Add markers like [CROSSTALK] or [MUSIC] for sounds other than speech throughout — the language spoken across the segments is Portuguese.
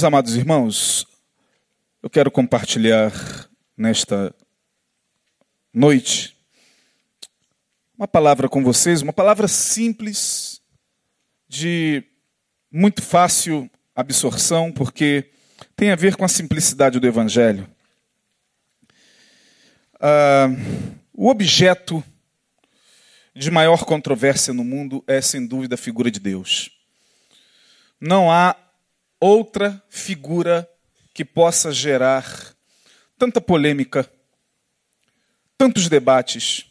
Meus amados irmãos, eu quero compartilhar nesta noite uma palavra com vocês, uma palavra simples, de muito fácil absorção, porque tem a ver com a simplicidade do Evangelho. Ah, o objeto de maior controvérsia no mundo é, sem dúvida, a figura de Deus. Não há outra figura que possa gerar tanta polêmica, tantos debates,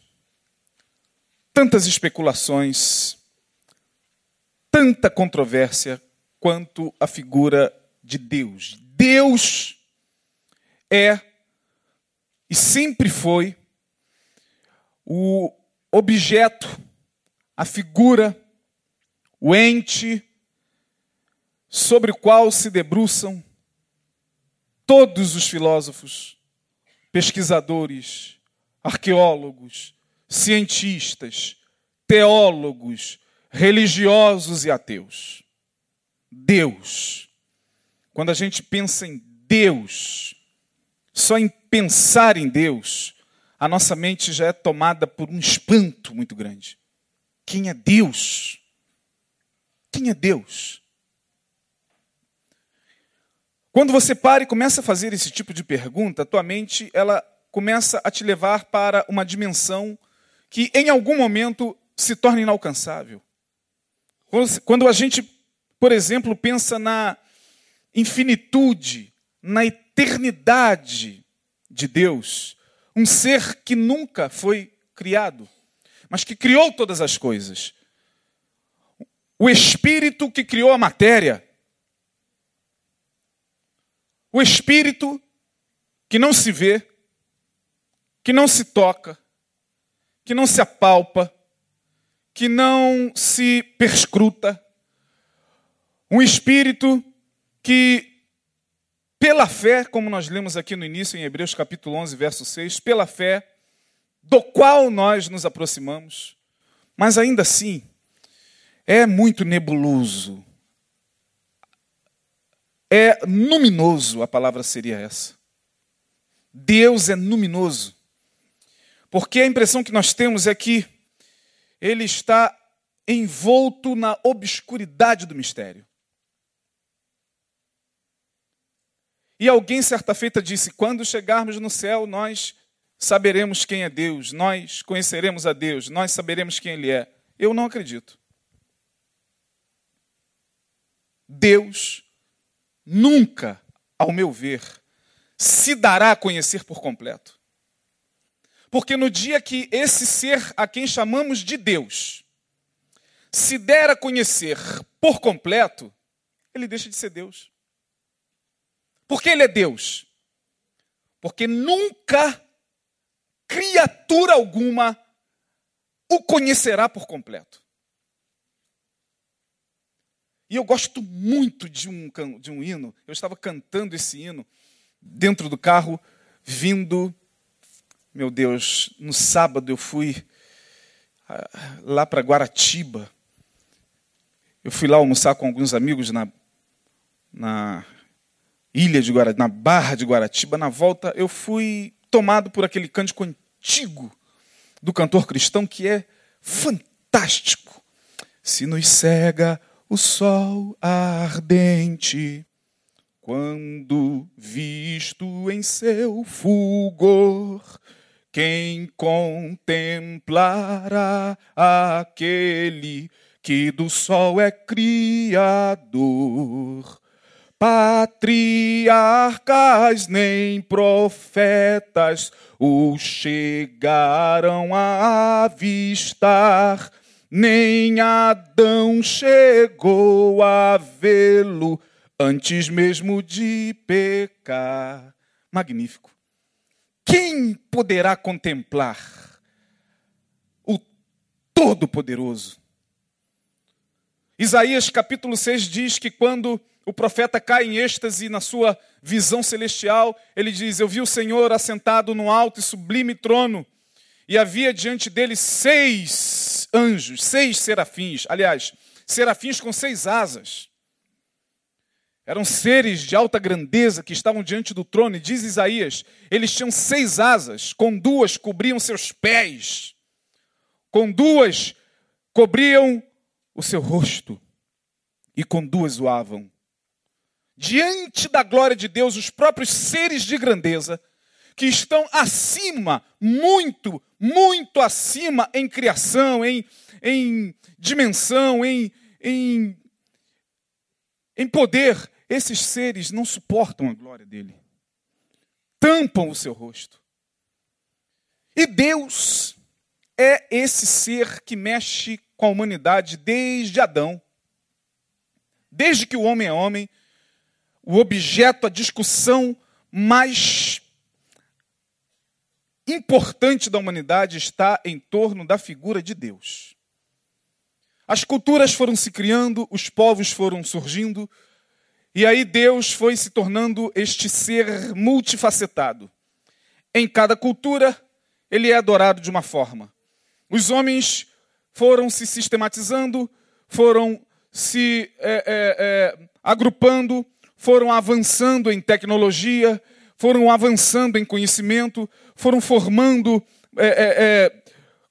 tantas especulações, tanta controvérsia quanto a figura de Deus. Deus é e sempre foi o objeto, a figura, o ente sobre o qual se debruçam todos os filósofos, pesquisadores, arqueólogos, cientistas, teólogos, religiosos e ateus. Deus. Quando a gente pensa em Deus, só em pensar em Deus, a nossa mente já é tomada por um espanto muito grande. Quem é Deus? Quem é Deus? Quando você para e começa a fazer esse tipo de pergunta, tua mente ela começa a te levar para uma dimensão que em algum momento se torna inalcançável. Quando a gente, por exemplo, pensa na infinitude, na eternidade de Deus, um ser que nunca foi criado, mas que criou todas as coisas. O Espírito que criou a matéria, o espírito que não se vê, que não se toca, que não se apalpa, que não se perscruta. Um espírito que, pela fé, como nós lemos aqui no início em Hebreus capítulo 11, verso 6, pela fé, do qual nós nos aproximamos, mas ainda assim é muito nebuloso, é luminoso, a palavra seria essa. Deus é luminoso. Porque a impressão que nós temos é que ele está envolto na obscuridade do mistério. E alguém certa feita disse: quando chegarmos no céu, nós saberemos quem é Deus, nós conheceremos a Deus, nós saberemos quem Ele é. Eu não acredito. Deus nunca, ao meu ver, se dará a conhecer por completo. Porque no dia que esse ser a quem chamamos de Deus se der a conhecer por completo, ele deixa de ser Deus. Por que ele é Deus? Porque nunca criatura alguma o conhecerá por completo. E eu gosto muito de um, de um hino. Eu estava cantando esse hino dentro do carro, vindo. Meu Deus, no sábado eu fui ah, lá para Guaratiba. Eu fui lá almoçar com alguns amigos na, na ilha de Guaratiba, na barra de Guaratiba. Na volta eu fui tomado por aquele cântico antigo do cantor cristão que é fantástico. Se nos cega o sol ardente, quando visto em seu fulgor, quem contemplará aquele que do sol é criador? Patriarcas nem profetas o chegaram a avistar nem Adão chegou a vê-lo antes mesmo de pecar. Magnífico. Quem poderá contemplar o Todo-Poderoso? Isaías capítulo 6 diz que quando o profeta cai em êxtase na sua visão celestial, ele diz: Eu vi o Senhor assentado no alto e sublime trono, e havia diante dele seis anjos, seis serafins, aliás, serafins com seis asas. Eram seres de alta grandeza que estavam diante do trono, e diz Isaías: eles tinham seis asas, com duas cobriam seus pés, com duas cobriam o seu rosto, e com duas voavam. Diante da glória de Deus, os próprios seres de grandeza, que estão acima, muito, muito acima em criação, em, em dimensão, em, em, em poder, esses seres não suportam a glória dele. Tampam o seu rosto. E Deus é esse ser que mexe com a humanidade desde Adão. Desde que o homem é homem, o objeto, a discussão mais importante da humanidade está em torno da figura de Deus. As culturas foram se criando, os povos foram surgindo, e aí Deus foi se tornando este ser multifacetado. Em cada cultura, ele é adorado de uma forma. Os homens foram se sistematizando, foram se é, é, é, agrupando, foram avançando em tecnologia, foram avançando em conhecimento, foram formando é, é, é,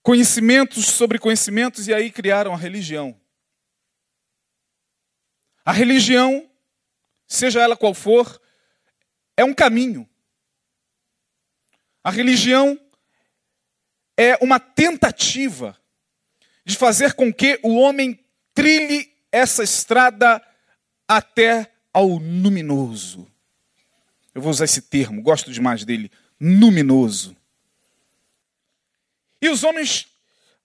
conhecimentos sobre conhecimentos e aí criaram a religião. A religião seja ela qual for, é um caminho. A religião é uma tentativa de fazer com que o homem trilhe essa estrada até ao luminoso. Eu vou usar esse termo, gosto demais dele, luminoso. E os homens,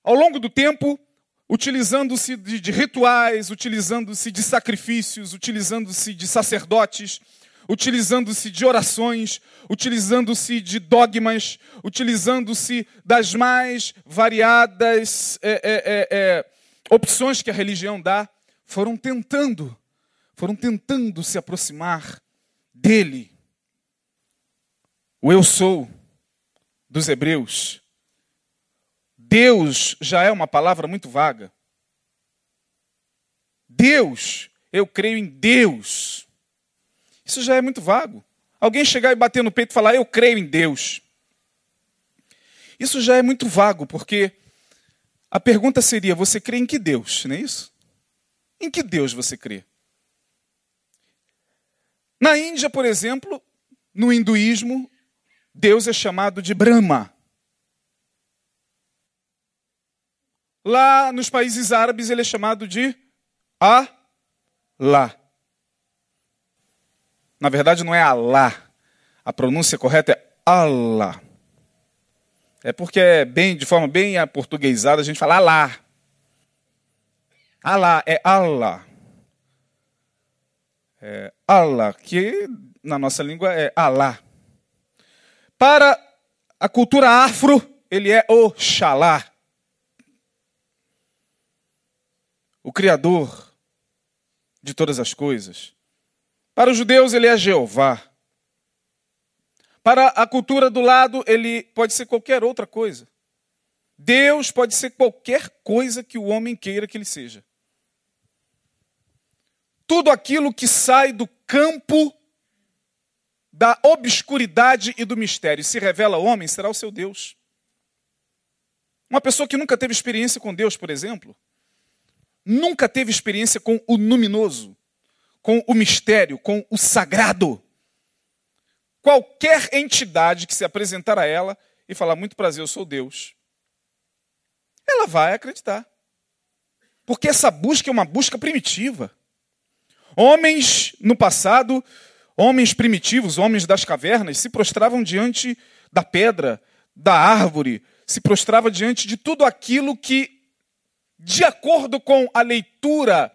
ao longo do tempo, utilizando-se de, de rituais, utilizando-se de sacrifícios, utilizando-se de sacerdotes, utilizando-se de orações, utilizando-se de dogmas, utilizando-se das mais variadas é, é, é, é, opções que a religião dá, foram tentando, foram tentando se aproximar dele. O eu sou dos hebreus Deus já é uma palavra muito vaga. Deus, eu creio em Deus. Isso já é muito vago. Alguém chegar e bater no peito e falar, eu creio em Deus. Isso já é muito vago, porque a pergunta seria: você crê em que Deus? Não é isso? Em que Deus você crê? Na Índia, por exemplo, no hinduísmo, Deus é chamado de Brahma. Lá nos países árabes ele é chamado de Alá. Na verdade não é Alá. A pronúncia correta é Allah. É porque é bem, de forma bem aportuguesada, a gente fala Alá. Alá é Allah. É Allah, que na nossa língua é Alá. Para a cultura afro, ele é Oxalá. o Criador de todas as coisas. Para os judeus, ele é Jeová. Para a cultura do lado, ele pode ser qualquer outra coisa. Deus pode ser qualquer coisa que o homem queira que ele seja. Tudo aquilo que sai do campo da obscuridade e do mistério e se revela homem será o seu Deus. Uma pessoa que nunca teve experiência com Deus, por exemplo, nunca teve experiência com o luminoso, com o mistério, com o sagrado. Qualquer entidade que se apresentar a ela e falar, muito prazer, eu sou Deus, ela vai acreditar. Porque essa busca é uma busca primitiva. Homens no passado, homens primitivos, homens das cavernas, se prostravam diante da pedra, da árvore, se prostrava diante de tudo aquilo que de acordo com a leitura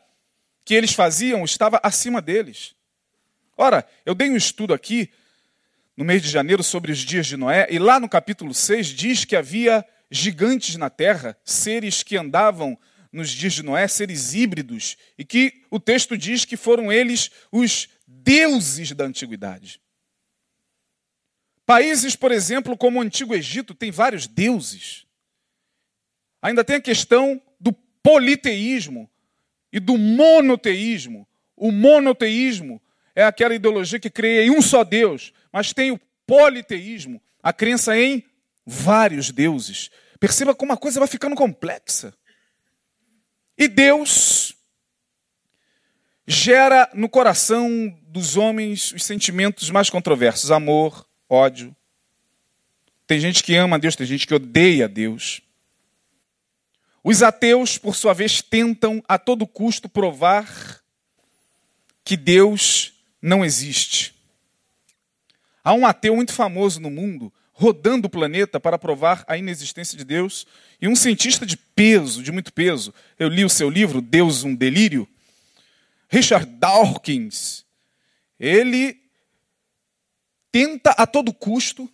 que eles faziam, estava acima deles. Ora, eu dei um estudo aqui no mês de janeiro sobre os dias de Noé, e lá no capítulo 6 diz que havia gigantes na terra, seres que andavam nos dias de Noé, seres híbridos, e que o texto diz que foram eles os deuses da antiguidade. Países, por exemplo, como o Antigo Egito, tem vários deuses. Ainda tem a questão politeísmo e do monoteísmo. O monoteísmo é aquela ideologia que crê em um só Deus, mas tem o politeísmo, a crença em vários deuses. Perceba como a coisa vai ficando complexa. E Deus gera no coração dos homens os sentimentos mais controversos: amor, ódio. Tem gente que ama a Deus, tem gente que odeia a Deus. Os ateus, por sua vez, tentam a todo custo provar que Deus não existe. Há um ateu muito famoso no mundo rodando o planeta para provar a inexistência de Deus, e um cientista de peso, de muito peso. Eu li o seu livro, Deus, um Delírio. Richard Dawkins. Ele tenta a todo custo,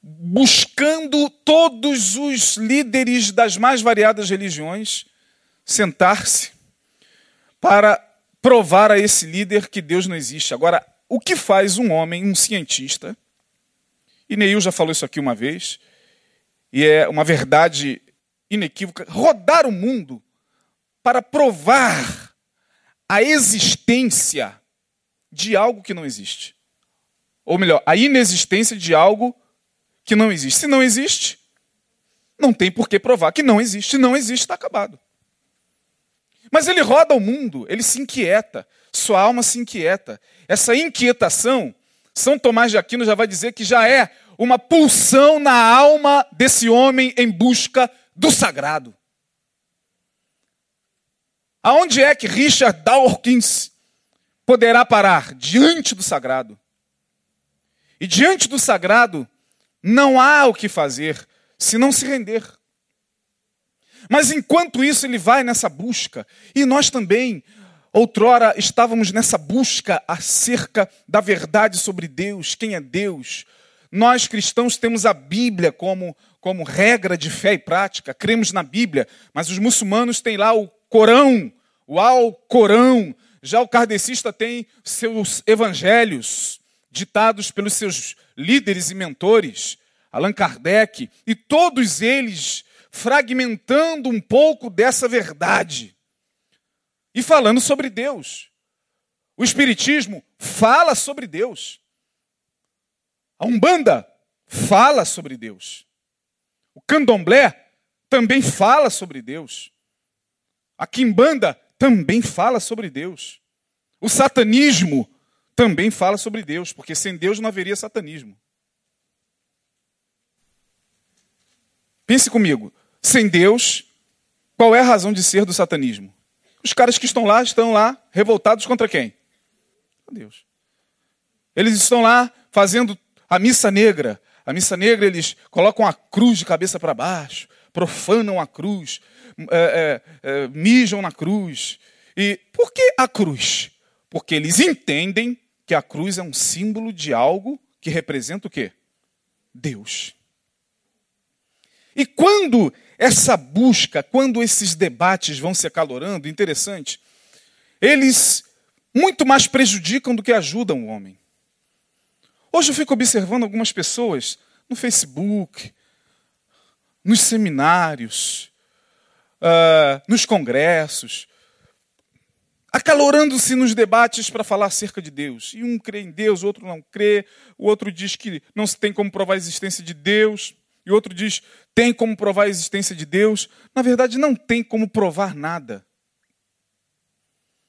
buscando todos os líderes das mais variadas religiões, sentar-se para provar a esse líder que Deus não existe. Agora, o que faz um homem, um cientista, e Neil já falou isso aqui uma vez, e é uma verdade inequívoca, rodar o mundo para provar a existência de algo que não existe. Ou melhor, a inexistência de algo que não existe. Se não existe, não tem por que provar que não existe. Não existe, está acabado. Mas ele roda o mundo, ele se inquieta, sua alma se inquieta. Essa inquietação são Tomás de Aquino já vai dizer que já é uma pulsão na alma desse homem em busca do sagrado. Aonde é que Richard Dawkins poderá parar? Diante do sagrado. E diante do sagrado, não há o que fazer se não se render. Mas enquanto isso, ele vai nessa busca, e nós também, Outrora estávamos nessa busca acerca da verdade sobre Deus, quem é Deus. Nós cristãos temos a Bíblia como, como regra de fé e prática, cremos na Bíblia, mas os muçulmanos têm lá o Corão, o Al-Corão. Já o kardecista tem seus evangelhos, ditados pelos seus líderes e mentores, Allan Kardec, e todos eles fragmentando um pouco dessa verdade e falando sobre Deus. O Espiritismo fala sobre Deus. A Umbanda fala sobre Deus. O Candomblé também fala sobre Deus. A Quimbanda também fala sobre Deus. O satanismo também fala sobre Deus, porque sem Deus não haveria satanismo. Pense comigo, sem Deus, qual é a razão de ser do satanismo? Os caras que estão lá estão lá revoltados contra quem? Deus. Eles estão lá fazendo a missa negra. A missa negra eles colocam a cruz de cabeça para baixo, profanam a cruz, é, é, é, mijam na cruz. E por que a cruz? Porque eles entendem que a cruz é um símbolo de algo que representa o quê? Deus. E quando essa busca, quando esses debates vão se acalorando, interessante, eles muito mais prejudicam do que ajudam o homem. Hoje eu fico observando algumas pessoas no Facebook, nos seminários, uh, nos congressos, acalorando-se nos debates para falar acerca de Deus. E um crê em Deus, outro não crê, o outro diz que não se tem como provar a existência de Deus. E outro diz: tem como provar a existência de Deus? Na verdade, não tem como provar nada.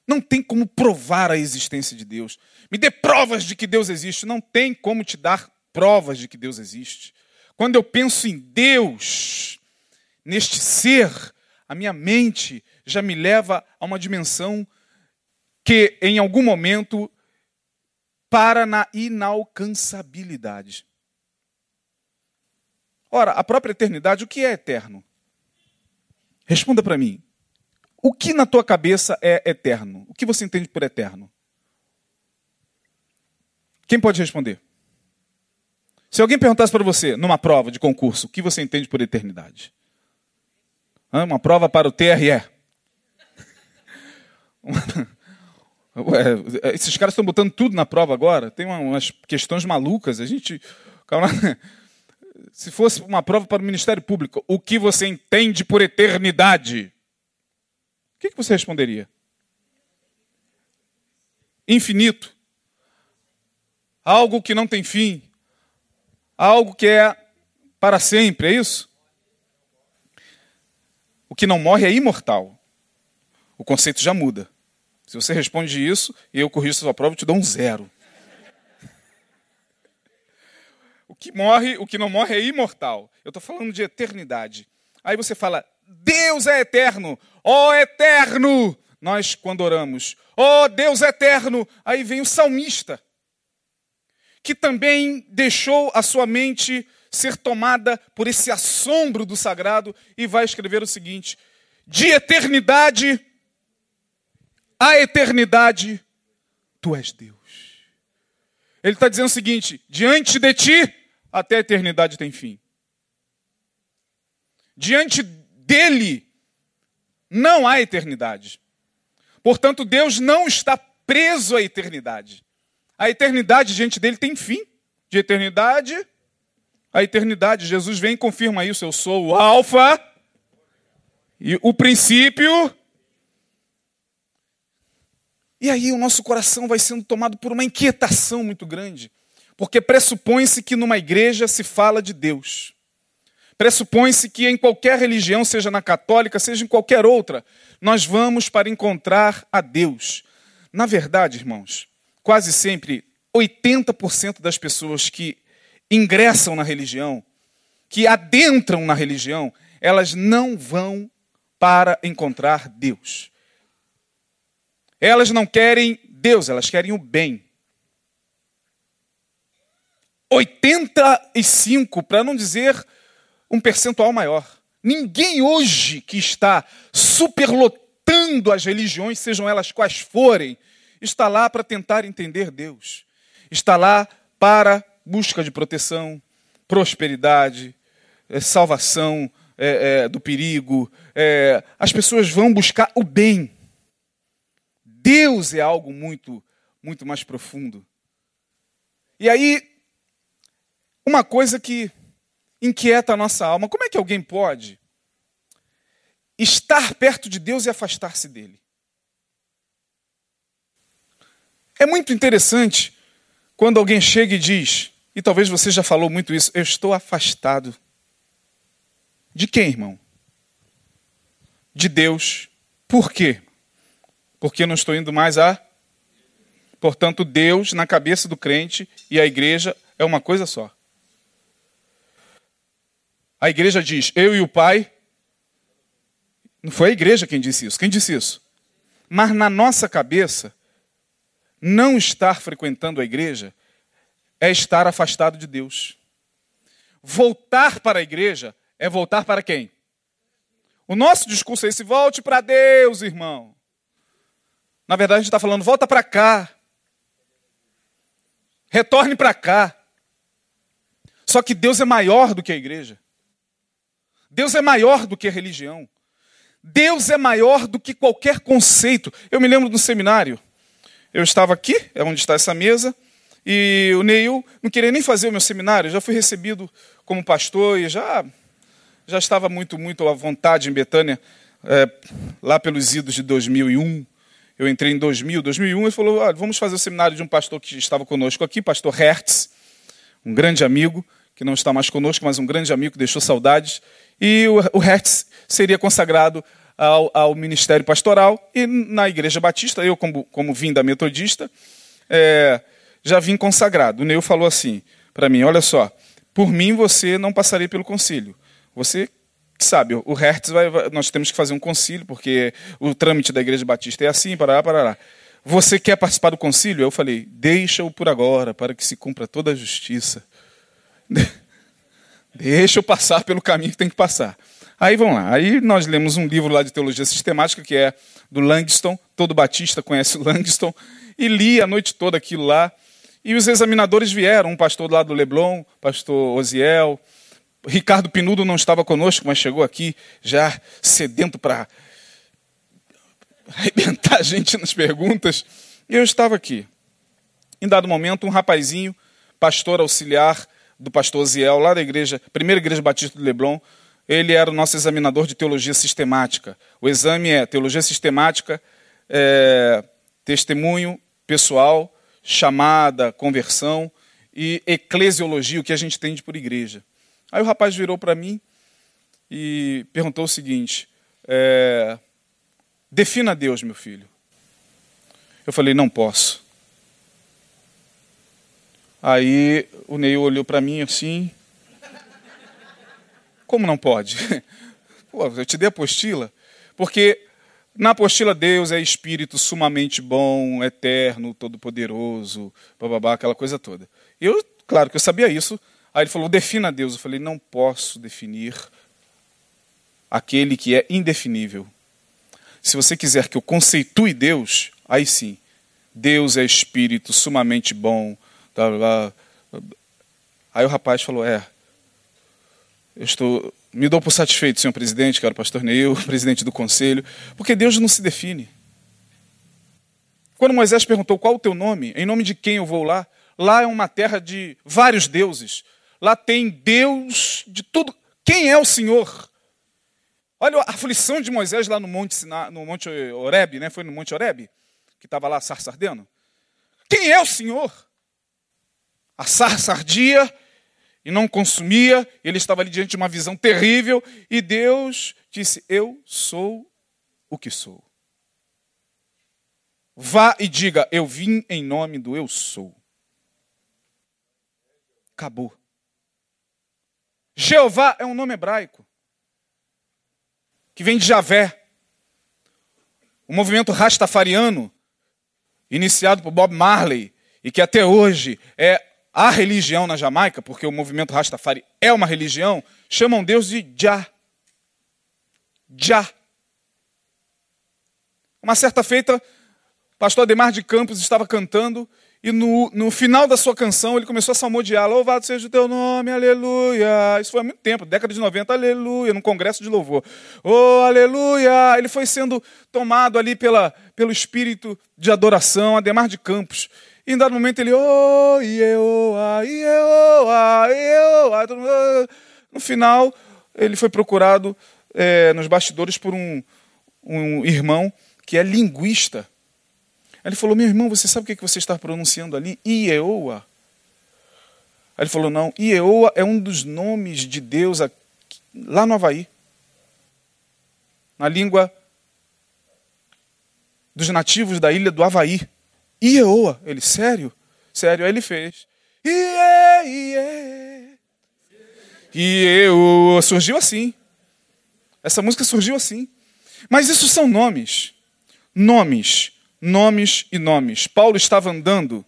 Não tem como provar a existência de Deus. Me dê provas de que Deus existe. Não tem como te dar provas de que Deus existe. Quando eu penso em Deus, neste ser, a minha mente já me leva a uma dimensão que, em algum momento, para na inalcançabilidade. Ora, a própria eternidade, o que é eterno? Responda para mim. O que na tua cabeça é eterno? O que você entende por eterno? Quem pode responder? Se alguém perguntasse para você, numa prova de concurso, o que você entende por eternidade? Uma prova para o TRE. [LAUGHS] Esses caras estão botando tudo na prova agora. Tem umas questões malucas. A gente [LAUGHS] se fosse uma prova para o Ministério Público, o que você entende por eternidade? O que, você responderia? Infinito. algo que não tem fim, algo que é para sempre, é isso? O que não morre é imortal. O conceito já muda. Se você responde isso e eu corrijo sua prova, eu te dou um zero. O que morre, o que não morre é imortal. Eu estou falando de eternidade. Aí você fala, Deus é eterno, ó oh, eterno. Nós, quando oramos, ó oh, Deus eterno, aí vem o salmista, que também deixou a sua mente ser tomada por esse assombro do sagrado e vai escrever o seguinte: de eternidade a eternidade, tu és Deus. Ele está dizendo o seguinte: diante de ti, até a eternidade tem fim. Diante dele, não há eternidade. Portanto, Deus não está preso à eternidade. A eternidade diante dele tem fim. De eternidade a eternidade. Jesus vem e confirma isso. Eu sou o Alfa e o princípio e aí o nosso coração vai sendo tomado por uma inquietação muito grande, porque pressupõe-se que numa igreja se fala de Deus. Pressupõe-se que em qualquer religião, seja na católica, seja em qualquer outra, nós vamos para encontrar a Deus. Na verdade, irmãos, quase sempre 80% das pessoas que ingressam na religião, que adentram na religião, elas não vão para encontrar Deus. Elas não querem Deus, elas querem o bem. 85, para não dizer um percentual maior. Ninguém hoje que está superlotando as religiões, sejam elas quais forem, está lá para tentar entender Deus. Está lá para busca de proteção, prosperidade, é, salvação é, é, do perigo. É, as pessoas vão buscar o bem. Deus é algo muito, muito mais profundo. E aí, uma coisa que inquieta a nossa alma: como é que alguém pode estar perto de Deus e afastar-se dele? É muito interessante quando alguém chega e diz, e talvez você já falou muito isso, eu estou afastado. De quem, irmão? De Deus. Por quê? porque não estou indo mais a. Portanto, Deus na cabeça do crente e a igreja é uma coisa só. A igreja diz: Eu e o Pai. Não foi a igreja quem disse isso. Quem disse isso? Mas na nossa cabeça, não estar frequentando a igreja é estar afastado de Deus. Voltar para a igreja é voltar para quem? O nosso discurso é esse: volte para Deus, irmão. Na verdade, a gente está falando, volta para cá. Retorne para cá. Só que Deus é maior do que a igreja. Deus é maior do que a religião. Deus é maior do que qualquer conceito. Eu me lembro do seminário. Eu estava aqui, é onde está essa mesa, e o Neil não queria nem fazer o meu seminário. Já fui recebido como pastor e já já estava muito muito à vontade em Betânia, é, lá pelos idos de 2001. Eu entrei em 2000, 2001, ele falou: ah, vamos fazer o seminário de um pastor que estava conosco aqui, pastor Hertz, um grande amigo, que não está mais conosco, mas um grande amigo que deixou saudades. E o, o Hertz seria consagrado ao, ao, ministério pastoral. E na Igreja Batista, eu, como, como vim da Metodista, é, já vim consagrado. O Neil falou assim para mim: olha só, por mim você não passaria pelo concílio. Você sabe, o Hertz vai, vai, nós temos que fazer um concílio, porque o trâmite da Igreja Batista é assim, para para lá. Você quer participar do concílio? Eu falei, deixa-o por agora, para que se cumpra toda a justiça. [LAUGHS] Deixa eu passar pelo caminho que tem que passar. Aí vamos lá. Aí nós lemos um livro lá de teologia sistemática, que é do Langston. Todo batista conhece o [LAUGHS] Langston. E li a noite toda aquilo lá. E os examinadores vieram, um pastor lá do Leblon, pastor Osiel, Ricardo Pinudo não estava conosco, mas chegou aqui já sedento para arrebentar a gente nas perguntas. E eu estava aqui. Em dado momento, um rapazinho, pastor auxiliar do pastor Ziel, lá da igreja, primeira igreja batista do Leblon, ele era o nosso examinador de teologia sistemática. O exame é teologia sistemática, é, testemunho pessoal, chamada, conversão e eclesiologia, o que a gente entende por igreja. Aí o rapaz virou para mim e perguntou o seguinte: é, defina Deus, meu filho. Eu falei: não posso. Aí o Neil olhou para mim assim. Como não pode? [LAUGHS] Pô, eu te dei a apostila. Porque na apostila Deus é espírito sumamente bom, eterno, todo-poderoso, bababá, aquela coisa toda. Eu, claro que eu sabia isso. Aí ele falou: defina Deus. Eu falei: não posso definir aquele que é indefinível. Se você quiser que eu conceitue Deus, aí sim. Deus é espírito sumamente bom, Blá, blá, blá. Aí o rapaz falou: É, eu estou. Me dou por satisfeito, senhor presidente, que era o pastor Neil, [LAUGHS] presidente do conselho, porque Deus não se define. Quando Moisés perguntou qual o teu nome, em nome de quem eu vou lá, lá é uma terra de vários deuses. Lá tem Deus de tudo. Quem é o Senhor? Olha a aflição de Moisés lá no Monte, no Monte Oreb, né? Foi no Monte Oreb, que estava lá sarsardeno. Quem é o Senhor? A sarça ardia e não consumia, ele estava ali diante de uma visão terrível, e Deus disse: Eu sou o que sou. Vá e diga: Eu vim em nome do Eu sou. Acabou. Jeová é um nome hebraico, que vem de Javé. O movimento rastafariano, iniciado por Bob Marley, e que até hoje é a religião na Jamaica, porque o movimento Rastafari é uma religião, chamam Deus de Jah. Jah. Uma certa feita, o pastor Ademar de Campos estava cantando e no, no final da sua canção ele começou a salmodiar: Louvado seja o teu nome, aleluia. Isso foi há muito tempo, década de 90, aleluia, num congresso de louvor. Oh, aleluia. Ele foi sendo tomado ali pela, pelo espírito de adoração, Ademar de Campos. E em dado momento ele, oh, ieoa, ieoa, ieoa. No final, ele foi procurado é, nos bastidores por um, um irmão que é linguista. Ele falou, meu irmão, você sabe o que você está pronunciando ali? Ieoa. Aí ele falou, não, Ieoa é um dos nomes de Deus aqui, lá no Havaí. Na língua dos nativos da ilha do Havaí. Ieoa. Ele, sério? Sério. Aí ele fez. Ie, ie. Ieoa. Surgiu assim. Essa música surgiu assim. Mas isso são nomes. Nomes, nomes e nomes. Paulo estava andando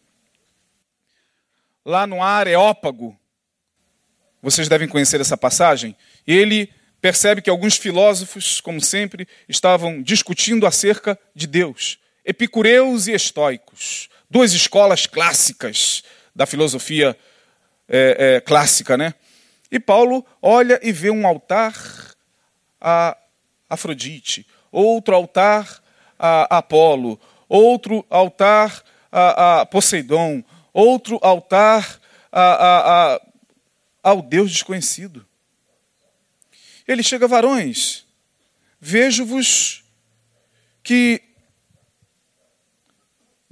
lá no Areópago. Vocês devem conhecer essa passagem. Ele percebe que alguns filósofos, como sempre, estavam discutindo acerca de Deus epicureus e estoicos, duas escolas clássicas da filosofia é, é, clássica, né? E Paulo olha e vê um altar a Afrodite, outro altar a Apolo, outro altar a, a Poseidon, outro altar a, a, ao Deus desconhecido. Ele chega, varões, vejo-vos que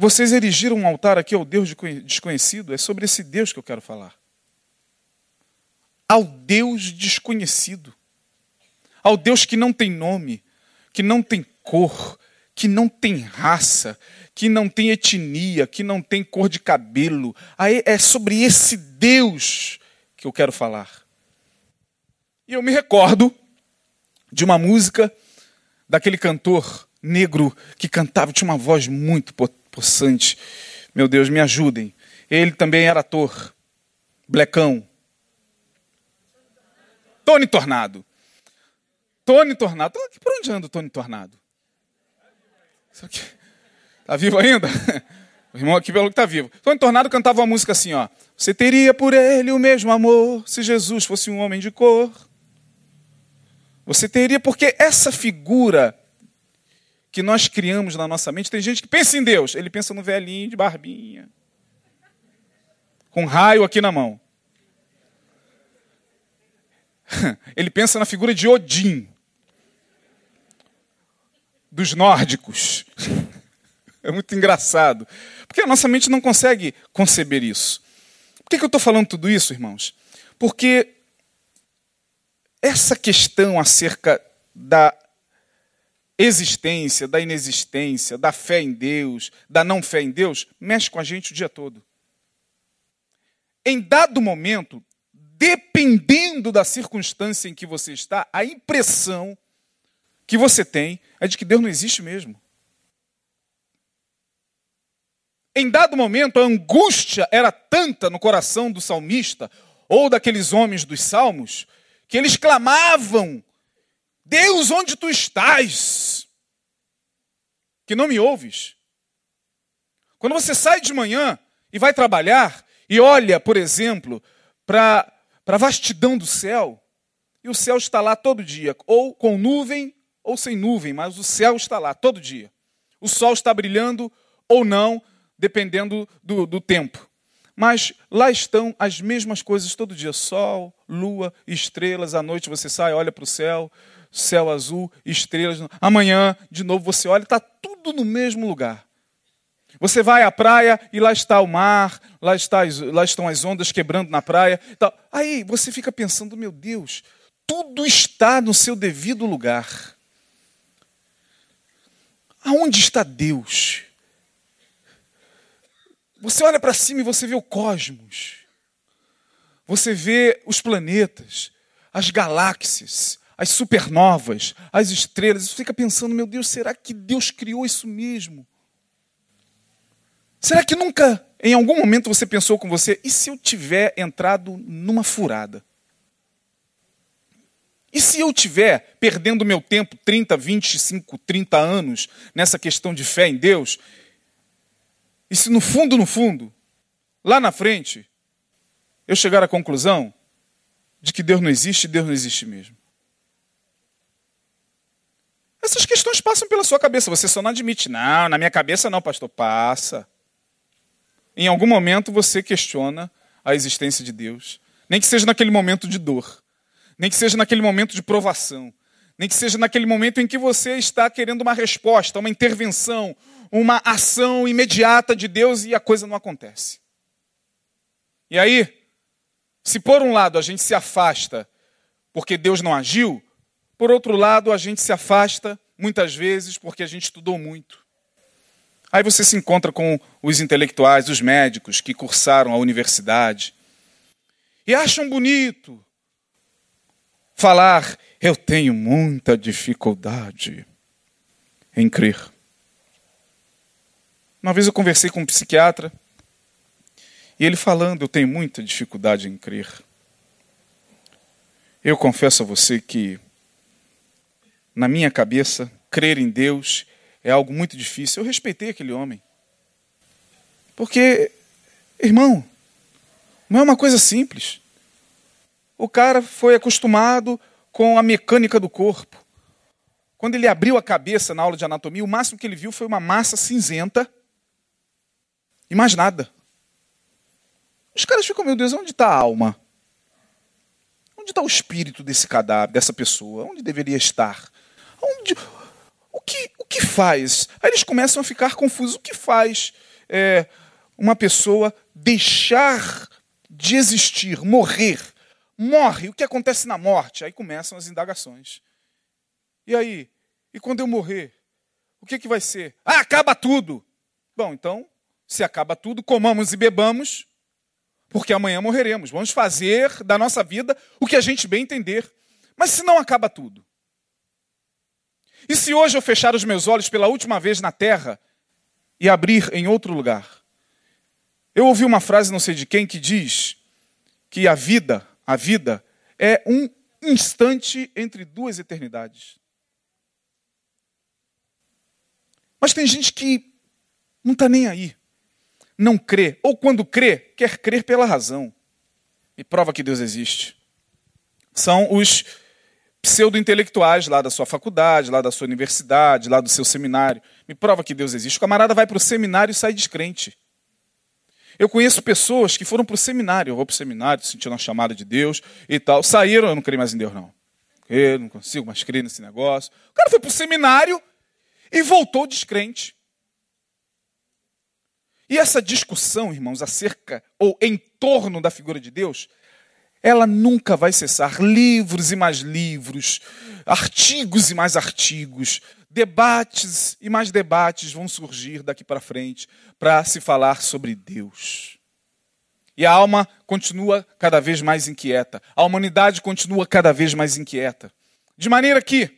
vocês erigiram um altar aqui ao Deus desconhecido? É sobre esse Deus que eu quero falar. Ao Deus desconhecido. Ao Deus que não tem nome, que não tem cor, que não tem raça, que não tem etnia, que não tem cor de cabelo. É sobre esse Deus que eu quero falar. E eu me recordo de uma música daquele cantor negro que cantava, tinha uma voz muito potente possante. Meu Deus, me ajudem. Ele também era ator. Blecão. Tony Tornado. Tony Tornado. Por onde anda o Tony Tornado? Está vivo ainda? [LAUGHS] O irmão aqui pelo que está vivo. Tony Tornado cantava uma música assim, ó. Você teria por ele o mesmo amor se Jesus fosse um homem de cor. Você teria, porque essa figura que nós criamos na nossa mente. Tem gente que pensa em Deus, ele pensa no velhinho de barbinha, com raio aqui na mão. [LAUGHS] Ele pensa na figura de Odin, dos nórdicos. [LAUGHS] É muito engraçado. Porque a nossa mente não consegue conceber isso. Por que, eu estou falando tudo isso, irmãos? Porque essa questão acerca da existência, da inexistência, da fé em Deus, da não fé em Deus, mexe com a gente o dia todo. Em dado momento, dependendo da circunstância em que você está, a impressão que você tem é de que Deus não existe mesmo. Em dado momento, a angústia era tanta no coração do salmista ou daqueles homens dos salmos que eles clamavam: Deus, onde tu estás? Que não me ouves. Quando você sai de manhã e vai trabalhar e olha, por exemplo, para a vastidão do céu, e o céu está lá todo dia, ou com nuvem ou sem nuvem, mas o céu está lá todo dia. O sol está brilhando ou não, dependendo do, do tempo. Mas lá estão as mesmas coisas todo dia: sol, lua, estrelas. À noite você sai, olha para o céu, céu azul, estrelas. Amanhã, de novo, você olha, está tudo no mesmo lugar. Você vai à praia e lá está o mar, lá, está, lá estão as ondas quebrando na praia. Aí você fica pensando, meu Deus, tudo está no seu devido lugar. Aonde está Deus? Você olha para cima e você vê o cosmos. Você vê os planetas, as galáxias, as supernovas, as estrelas. Você fica pensando, meu Deus, será que Deus criou isso mesmo? Será que nunca, em algum momento, você pensou com você, e se eu tiver entrado numa furada? E se eu tiver perdendo meu tempo 30, 25, 30 anos nessa questão de fé em Deus e se no fundo, no fundo, lá na frente, eu chegar à conclusão de que Deus não existe, Deus não existe mesmo. Essas questões passam pela sua cabeça, você só não admite. Não, na minha cabeça não, pastor, passa. Em algum momento você questiona a existência de Deus. Nem que seja naquele momento de dor, nem que seja naquele momento de provação, nem que seja naquele momento em que você está querendo uma resposta, uma intervenção, uma ação imediata de Deus e a coisa não acontece. E aí, se por um lado a gente se afasta porque Deus não agiu, por outro lado a gente se afasta muitas vezes porque a gente estudou muito. Aí você se encontra com os intelectuais, os médicos que cursaram a universidade e acham bonito falar: eu tenho muita dificuldade em crer. Uma vez eu conversei com um psiquiatra e ele falando, eu tenho muita dificuldade em crer. Eu confesso a você que, na minha cabeça, crer em Deus é algo muito difícil. Eu respeitei aquele homem. Porque, irmão, não é uma coisa simples. O cara foi acostumado com a mecânica do corpo. Quando ele abriu a cabeça na aula de anatomia, o máximo que ele viu foi uma massa cinzenta e mais nada. Os caras ficam, meu Deus, onde está a alma? Onde está o espírito desse cadáver, dessa pessoa? Onde deveria estar? Onde, o, que, o que faz? Aí eles começam a ficar confusos. O que faz é, uma pessoa deixar de existir, morrer? Morre. O que acontece na morte? Aí começam as indagações. E aí? E quando eu morrer? O que, que vai ser? Ah, acaba tudo. Bom, então se acaba tudo, comamos e bebamos, porque amanhã morreremos. Vamos fazer da nossa vida o que a gente bem entender. Mas se não acaba tudo? E se hoje eu fechar os meus olhos pela última vez na terra e abrir em outro lugar? Eu ouvi uma frase, não sei de quem, que diz que a vida, a vida, é um instante entre duas eternidades. Mas tem gente que não está nem aí não crê, ou quando crê, quer crer pela razão. E prova que Deus existe. São os pseudo-intelectuais lá da sua faculdade, lá da sua universidade, lá do seu seminário. Me prova que Deus existe. O camarada vai para o seminário e sai descrente. Eu conheço pessoas que foram para o seminário. Eu vou para o seminário, sentindo uma chamada de Deus e tal. Saíram, eu não creio mais em Deus, não. Eu não consigo mais crer nesse negócio. O cara foi para o seminário e voltou descrente. E essa discussão, irmãos, acerca ou em torno da figura de Deus, ela nunca vai cessar. Livros e mais livros, artigos e mais artigos, debates e mais debates vão surgir daqui para frente para se falar sobre Deus. E a alma continua cada vez mais inquieta. A humanidade continua cada vez mais inquieta. De maneira que,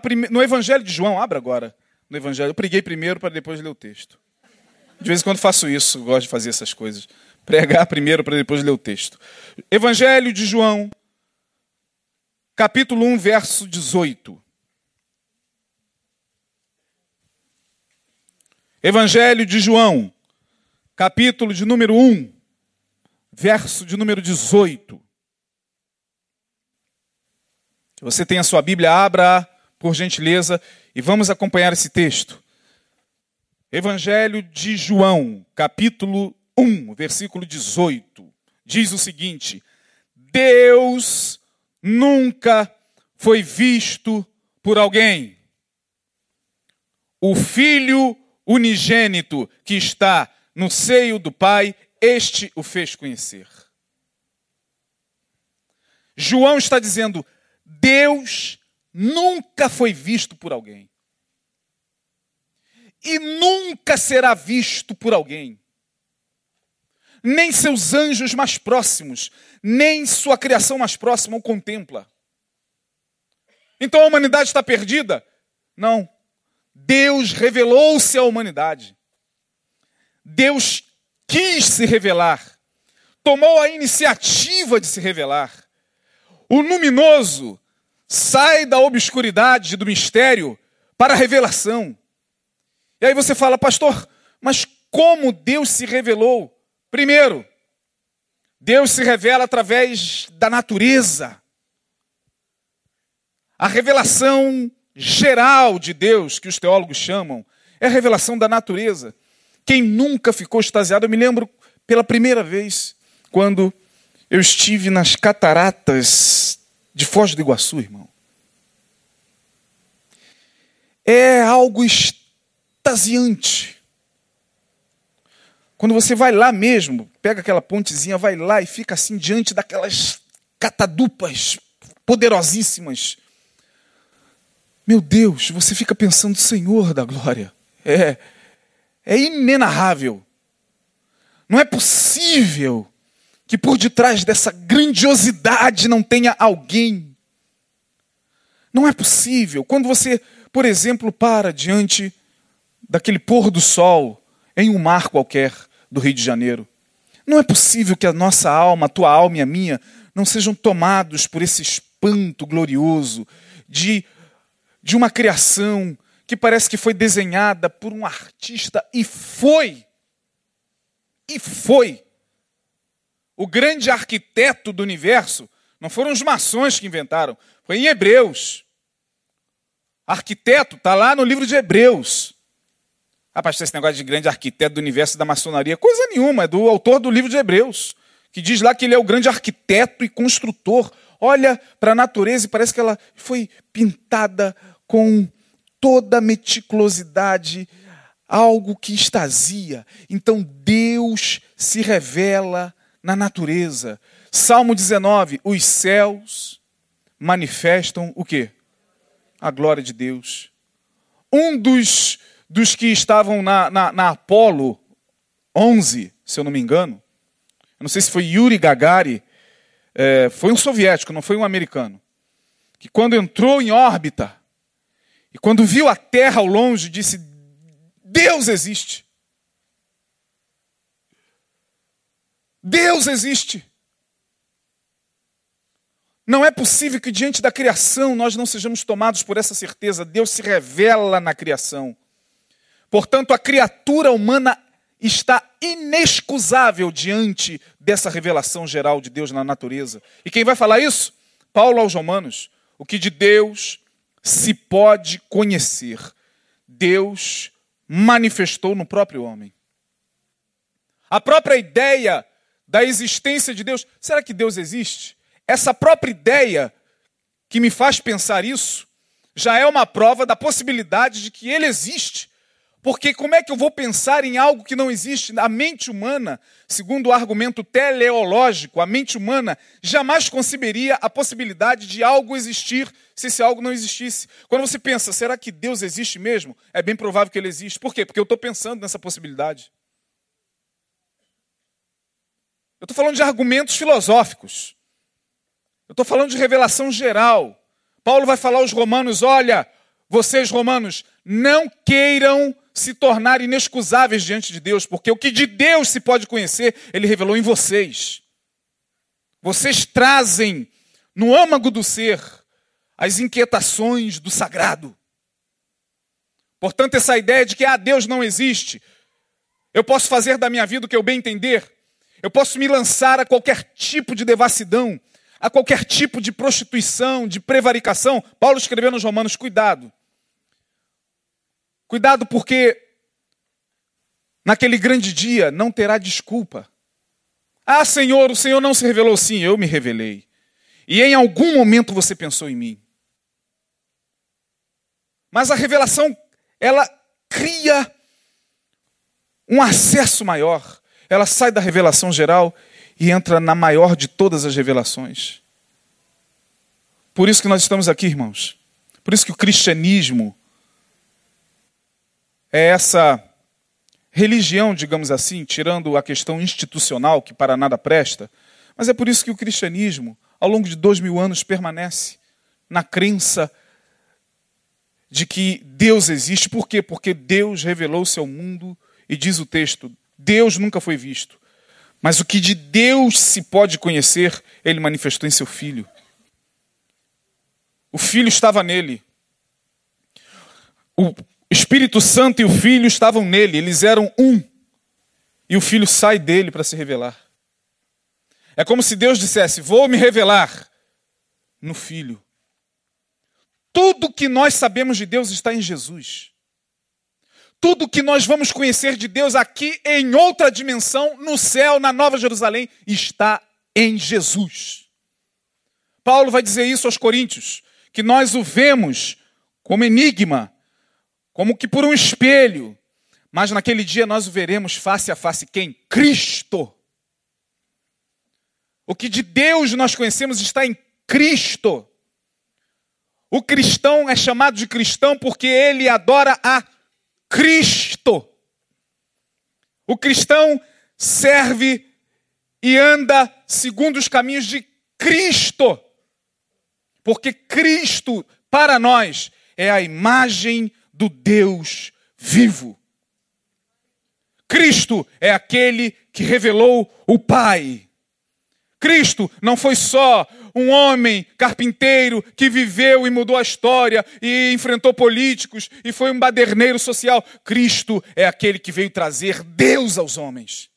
prime... no Evangelho de João, abra agora, no Evangelho. Eu preguei primeiro para depois ler o texto. De vez em quando faço isso, gosto de fazer essas coisas. Pregar primeiro para depois ler o texto. Evangelho de João, capítulo 1, verso 18. Evangelho de João, capítulo de número 1, verso de número 18. Você tem a sua Bíblia, abra por gentileza, e vamos acompanhar esse texto. Evangelho de João, capítulo 1, versículo 18. Diz o seguinte: Deus nunca foi visto por alguém. O Filho unigênito que está no seio do Pai, este o fez conhecer. João está dizendo: Deus nunca foi visto por alguém. E nunca será visto por alguém. Nem seus anjos mais próximos, nem sua criação mais próxima o contempla. Então a humanidade está perdida? Não. Deus revelou-se à humanidade. Deus quis se revelar. Tomou a iniciativa de se revelar. O luminoso sai da obscuridade do mistério para a revelação. E aí você fala, pastor, mas como Deus se revelou? Primeiro, Deus se revela através da natureza. A revelação geral de Deus, que os teólogos chamam, é a revelação da natureza. Quem nunca ficou extasiado, eu me lembro pela primeira vez, quando eu estive nas cataratas de Foz do Iguaçu, irmão. É algo extasiante. Quando você vai lá mesmo, pega aquela pontezinha, vai lá e fica assim diante daquelas catadupas poderosíssimas. Meu Deus, você fica pensando, Senhor da glória. É, é inenarrável. Não é possível que por detrás dessa grandiosidade não tenha alguém. Não é possível. Quando você, por exemplo, para diante daquele pôr do sol em um mar qualquer do Rio de Janeiro, não é possível que a nossa alma, a tua alma e a minha, não sejam tomados por esse espanto glorioso de, de uma criação que parece que foi desenhada por um artista e foi. E foi o grande arquiteto do universo não foram os maçons que inventaram, foi em Hebreus. Arquiteto está lá no livro de Hebreus. Rapaz, esse negócio de grande arquiteto do universo da maçonaria, coisa nenhuma, é do autor do livro de Hebreus, que diz lá que ele é o grande arquiteto e construtor. Olha para a natureza e parece que ela foi pintada com toda meticulosidade, algo que extasia. Então Deus se revela na natureza. Salmo 19: os céus manifestam o quê? A glória de Deus. Um dos, dos que estavam na, na, na Apolo 11, se eu não me engano, eu não sei se foi Yuri Gagari, é, foi um soviético, não foi um americano, que quando entrou em órbita e quando viu a Terra ao longe, disse: Deus existe. Deus existe. Não é possível que diante da criação nós não sejamos tomados por essa certeza. Deus se revela na criação. Portanto, a criatura humana está inexcusável diante dessa revelação geral de Deus na natureza. E quem vai falar isso? Paulo aos Romanos. O que de Deus se pode conhecer, Deus manifestou no próprio homem. A própria ideia da existência de Deus. Será que Deus existe? Essa própria ideia que me faz pensar isso já é uma prova da possibilidade de que ele existe. Porque como é que eu vou pensar em algo que não existe? A mente humana, segundo o argumento teleológico, a mente humana jamais conceberia a possibilidade de algo existir se esse algo não existisse. Quando você pensa, será que Deus existe mesmo? É bem provável que ele existe. Por quê? Porque eu estou pensando nessa possibilidade. Eu estou falando de argumentos filosóficos. Eu estou falando de revelação geral. Paulo vai falar aos romanos: olha, vocês romanos, não queiram se tornar inexcusáveis diante de Deus, porque o que de Deus se pode conhecer, Ele revelou em vocês. Vocês trazem no âmago do ser as inquietações do sagrado. Portanto, essa ideia de que ah, Deus não existe, eu posso fazer da minha vida o que eu bem entender, eu posso me lançar a qualquer tipo de devassidão, a qualquer tipo de prostituição, de prevaricação. Paulo escreveu nos Romanos: cuidado. Cuidado, porque naquele grande dia não terá desculpa. Ah, Senhor, o Senhor não se revelou sim, eu me revelei. E em algum momento você pensou em mim. Mas a revelação, ela cria um acesso maior. Ela sai da revelação geral e entra na maior de todas as revelações. Por isso que nós estamos aqui, irmãos. Por isso que o cristianismo é essa religião, digamos assim, tirando a questão institucional, que para nada presta, mas é por isso que o cristianismo, ao longo de dois mil anos, permanece na crença de que Deus existe. Por quê? Porque Deus revelou o seu mundo e diz o texto: Deus nunca foi visto. Mas o que de Deus se pode conhecer, ele manifestou em seu filho. O filho estava nele. O Espírito Santo e o filho estavam nele, eles eram um. E o filho sai dele para se revelar. É como se Deus dissesse: Vou me revelar no filho. Tudo que nós sabemos de Deus está em Jesus. Tudo que nós vamos conhecer de Deus aqui em outra dimensão, no céu, na Nova Jerusalém, está em Jesus. Paulo vai dizer isso aos Coríntios, que nós o vemos como enigma, como que por um espelho, mas naquele dia nós o veremos face a face quem? Cristo. O que de Deus nós conhecemos está em Cristo. O cristão é chamado de cristão porque ele adora a Cristo. O cristão serve e anda segundo os caminhos de Cristo. Porque Cristo, para nós, é a imagem do Deus vivo. Cristo é aquele que revelou o Pai. Cristo não foi só um homem carpinteiro que viveu e mudou a história e enfrentou políticos e foi um baderneiro social. Cristo é aquele que veio trazer Deus aos homens.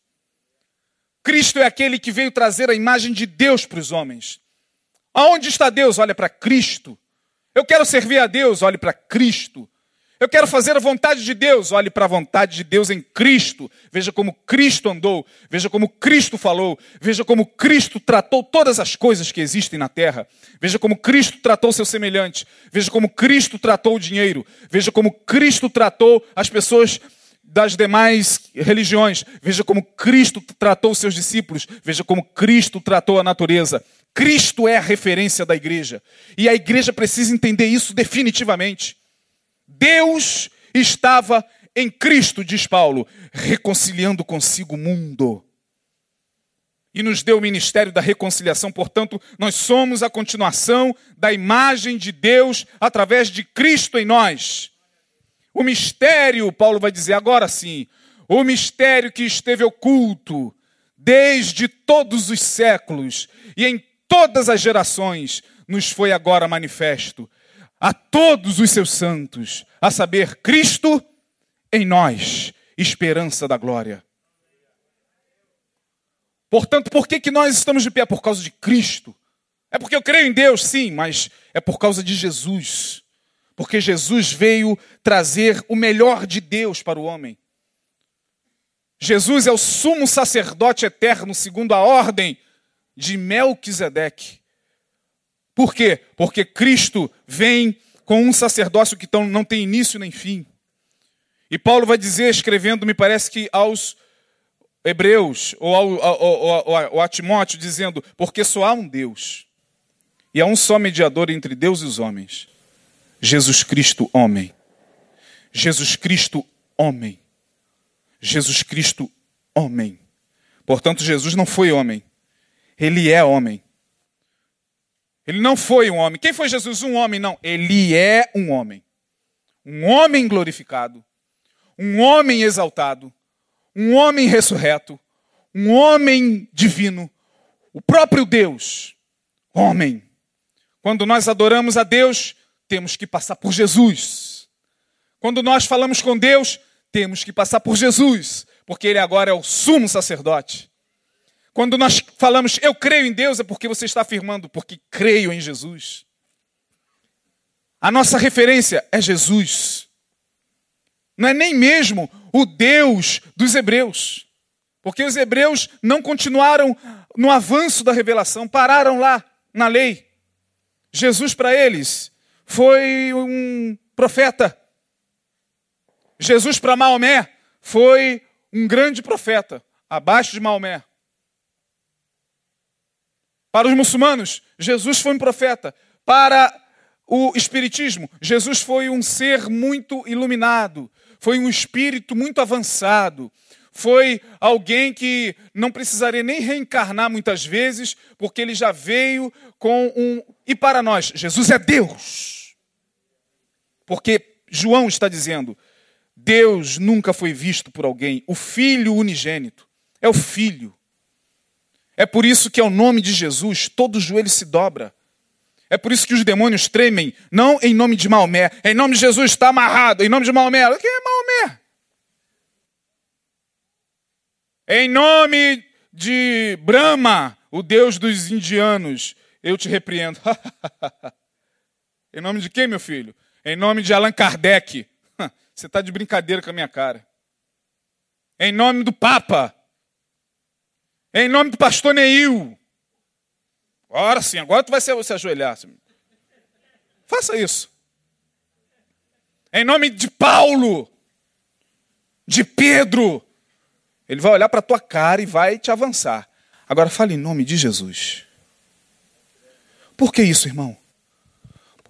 Cristo é aquele que veio trazer a imagem de Deus para os homens. Aonde está Deus? Olha para Cristo. Eu quero servir a Deus, olhe para Cristo. Eu quero fazer a vontade de Deus. Olhe para a vontade de Deus em Cristo. Veja como Cristo andou. Veja como Cristo falou. Veja como Cristo tratou todas as coisas que existem na terra. Veja como Cristo tratou seu semelhante. Veja como Cristo tratou o dinheiro. Veja como Cristo tratou as pessoas das demais religiões. Veja como Cristo tratou seus discípulos. Veja como Cristo tratou a natureza. Cristo é a referência da igreja. E a igreja precisa entender isso definitivamente. Deus estava em Cristo, diz Paulo, reconciliando consigo o mundo. E nos deu o ministério da reconciliação, portanto, nós somos a continuação da imagem de Deus através de Cristo em nós. O mistério, Paulo vai dizer agora sim, o mistério que esteve oculto desde todos os séculos e em todas as gerações, nos foi agora manifesto a todos os seus santos, a saber, Cristo em nós, esperança da glória. Portanto, por que, que nós estamos de pé? Por causa de Cristo. É porque eu creio em Deus, sim, mas é por causa de Jesus. Porque Jesus veio trazer o melhor de Deus para o homem. Jesus é o sumo sacerdote eterno, segundo a ordem de Melquisedeque. Por quê? Porque Cristo vem com um sacerdócio que não tem início nem fim. E Paulo vai dizer, escrevendo, me parece que aos Hebreus, ou ao, a Timóteo, dizendo: Porque só há um Deus, e há um só mediador entre Deus e os homens, Jesus Cristo, homem. Jesus Cristo, homem. Jesus Cristo, homem. Portanto, Jesus não foi homem, ele é homem. Ele não foi um homem. Quem foi Jesus? Um homem, não. Ele é um homem. Um homem glorificado, um homem exaltado, um homem ressurreto, um homem divino, o próprio Deus, homem. Quando nós adoramos a Deus, temos que passar por Jesus. Quando nós falamos com Deus, temos que passar por Jesus, porque Ele agora é o sumo sacerdote. Quando nós falamos eu creio em Deus, é porque você está afirmando, porque creio em Jesus. A nossa referência é Jesus. Não é nem mesmo o Deus dos hebreus. Porque os hebreus não continuaram no avanço da revelação, pararam lá na lei. Jesus para eles foi um profeta. Jesus para Maomé foi um grande profeta, abaixo de Maomé. Para os muçulmanos, Jesus foi um profeta. Para o Espiritismo, Jesus foi um ser muito iluminado, foi um espírito muito avançado, foi alguém que não precisaria nem reencarnar muitas vezes, porque ele já veio com um. E para nós, Jesus é Deus. Porque João está dizendo: Deus nunca foi visto por alguém, o Filho unigênito é o Filho. É por isso que ao nome de Jesus todo joelho se dobra. É por isso que os demônios tremem, não em nome de Maomé. Em nome de Jesus está amarrado. Em nome de Maomé. O que é Maomé? Em nome de Brahma, o Deus dos indianos, eu te repreendo. [LAUGHS] em nome de quem, meu filho? Em nome de Allan Kardec. [LAUGHS] Você está de brincadeira com a minha cara. Em nome do Papa. Em nome do pastor Neil. Agora sim, agora tu vai se, ajoelhar. Faça isso. Em nome de Paulo, de Pedro. Ele vai olhar para a tua cara e vai te avançar. Agora fale em nome de Jesus. Por que isso, irmão?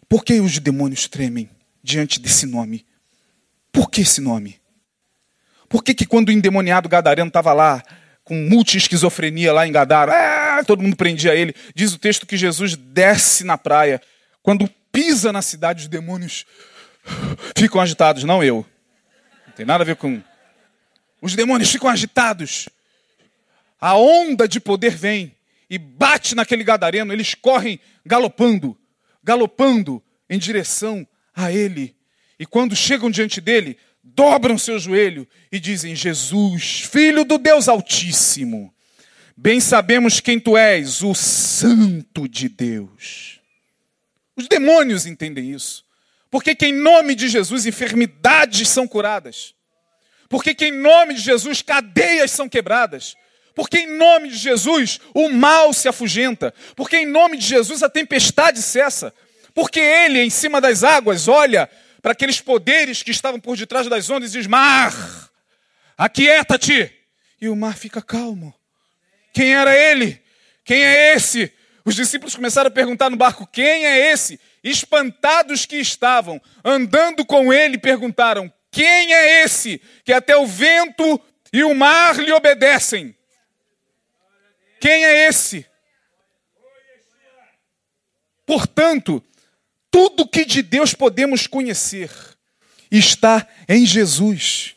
Por que os demônios tremem diante desse nome? Por que esse nome? Por que, que quando o endemoniado gadareno estava lá, com multi-esquizofrenia lá em Gadara, ah, todo mundo prendia ele. Diz o texto que Jesus desce na praia. Quando pisa na cidade, os demônios ficam agitados, não eu. Não tem nada a ver com. Os demônios ficam agitados. A onda de poder vem e bate naquele gadareno, eles correm galopando, galopando em direção a ele. E quando chegam diante dele, dobram seu joelho e dizem: Jesus, filho do Deus Altíssimo, bem sabemos quem tu és, o Santo de Deus. Os demônios entendem isso. Porque que em nome de Jesus enfermidades são curadas. Porque que em nome de Jesus cadeias são quebradas. Porque em nome de Jesus o mal se afugenta. Porque em nome de Jesus a tempestade cessa. Porque ele, em cima das águas, olha para aqueles poderes que estavam por detrás das ondas e diz: Mar, aquieta-te. E o mar fica calmo. Quem era ele? Quem é esse? Os discípulos começaram a perguntar no barco: quem é esse? Espantados que estavam, andando com ele, perguntaram: quem é esse que até o vento e o mar lhe obedecem? Quem é esse? Portanto, tudo que de Deus podemos conhecer está em Jesus.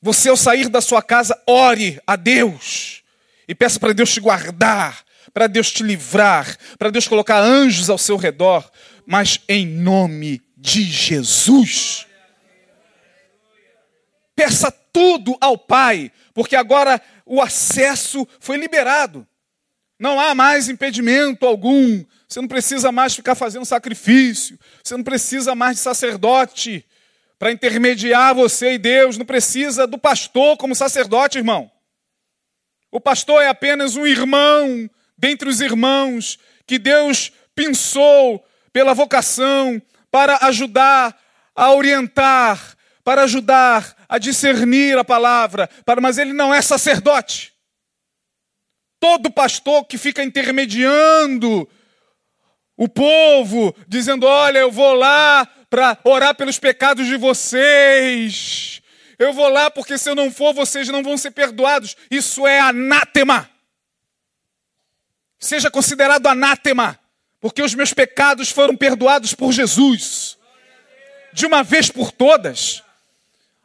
Você, ao sair da sua casa, ore a Deus e peça para Deus te guardar, para Deus te livrar, para Deus colocar anjos ao seu redor, mas em nome de Jesus. Peça tudo ao Pai, porque agora o acesso foi liberado. Não há mais impedimento algum você não precisa mais ficar fazendo sacrifício. Você não precisa mais de sacerdote para intermediar você e Deus. Não precisa do pastor como sacerdote, irmão. O pastor é apenas um irmão dentre os irmãos que Deus pensou pela vocação para ajudar a orientar, para ajudar a discernir a palavra, para, mas ele não é sacerdote. Todo pastor que fica intermediando o povo, dizendo: Olha, eu vou lá para orar pelos pecados de vocês. Eu vou lá porque se eu não for, vocês não vão ser perdoados. Isso é anátema. Seja considerado anátema, porque os meus pecados foram perdoados por Jesus. De uma vez por todas.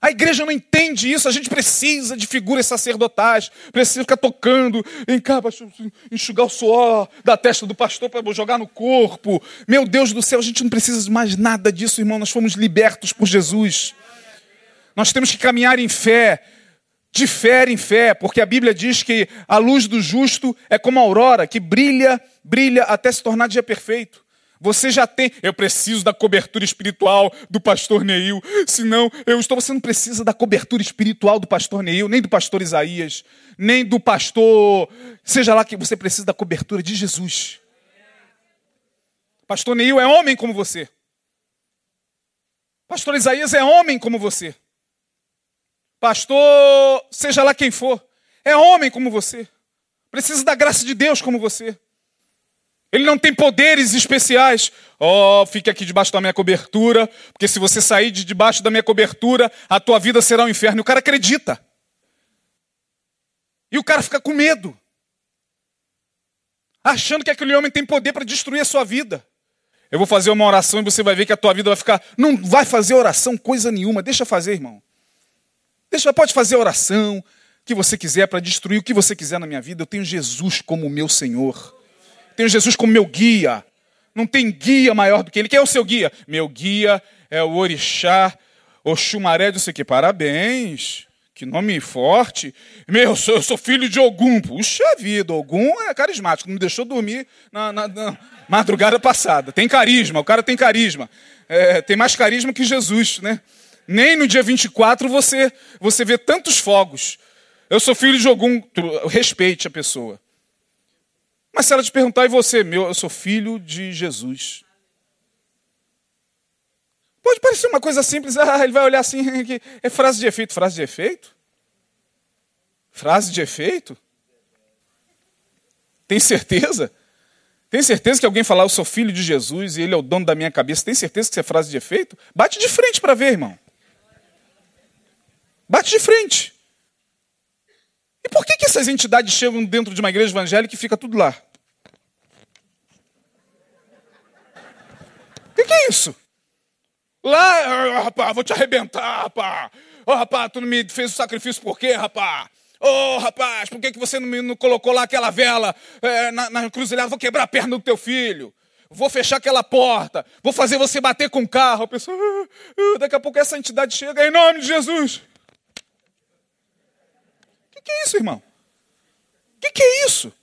A igreja não entende isso, a gente precisa de figuras sacerdotais, precisa ficar tocando, em cá, enxugar o suor da testa do pastor para jogar no corpo. Meu Deus do céu, a gente não precisa de mais nada disso, irmão, nós fomos libertos por Jesus. Nós temos que caminhar em fé, de fé em fé, porque a Bíblia diz que a luz do justo é como a aurora, que brilha, brilha até se tornar dia perfeito. Você já tem, eu preciso da cobertura espiritual do pastor Neil, senão eu estou. Você não precisa da cobertura espiritual do pastor Neil, nem do pastor Isaías, nem do pastor. Seja lá que você precisa da cobertura de Jesus. Pastor Neil é homem como você. Pastor Isaías é homem como você. Pastor, seja lá quem for, é homem como você. Precisa da graça de Deus como você. Ele não tem poderes especiais. Oh, fique aqui debaixo da minha cobertura, porque se você sair de debaixo da minha cobertura, a tua vida será um inferno. E o cara acredita. E o cara fica com medo. Achando que aquele homem tem poder para destruir a sua vida. Eu vou fazer uma oração e você vai ver que a tua vida vai ficar. Não vai fazer oração coisa nenhuma. Deixa fazer, irmão. Deixa, pode fazer oração que você quiser para destruir o que você quiser na minha vida. Eu tenho Jesus como meu Senhor. Tenho Jesus como meu guia. Não tem guia maior do que ele. Quem é o seu guia? Meu guia é o Orixá, Oxumaré, não sei o. Parabéns. Que nome forte. Meu, eu sou, eu sou filho de Ogum. Puxa vida, Ogum é carismático. Não me deixou dormir na, na, na madrugada passada. Tem carisma, o cara tem carisma. É, tem mais carisma que Jesus, né? Nem no dia 24 você, você vê tantos fogos. Eu sou filho de Ogum. Respeite a pessoa. Mas se ela te perguntar, e você, meu, eu sou filho de Jesus. Pode parecer uma coisa simples, ah, ele vai olhar assim, [LAUGHS] é frase de efeito. Frase de efeito? Frase de efeito? Tem certeza? Tem certeza que alguém falar, eu sou filho de Jesus e ele é o dono da minha cabeça, tem certeza que isso é frase de efeito? Bate de frente para ver, irmão. Bate de frente. E por que, que essas entidades chegam dentro de uma igreja evangélica e fica tudo lá? O que, que, é isso? Lá, oh, rapaz, vou te arrebentar, rapaz. Oh, rapaz, tu não me fez o sacrifício por quê, rapaz? Ô, oh, rapaz, por que, que você não, me, não colocou lá aquela vela é, na, na cruzilhada? Vou quebrar a perna do teu filho. Vou fechar aquela porta. Vou fazer você bater com o carro. A pessoa, uh, uh, daqui a pouco essa entidade chega em nome de Jesus que é isso, irmão? O que, que é isso?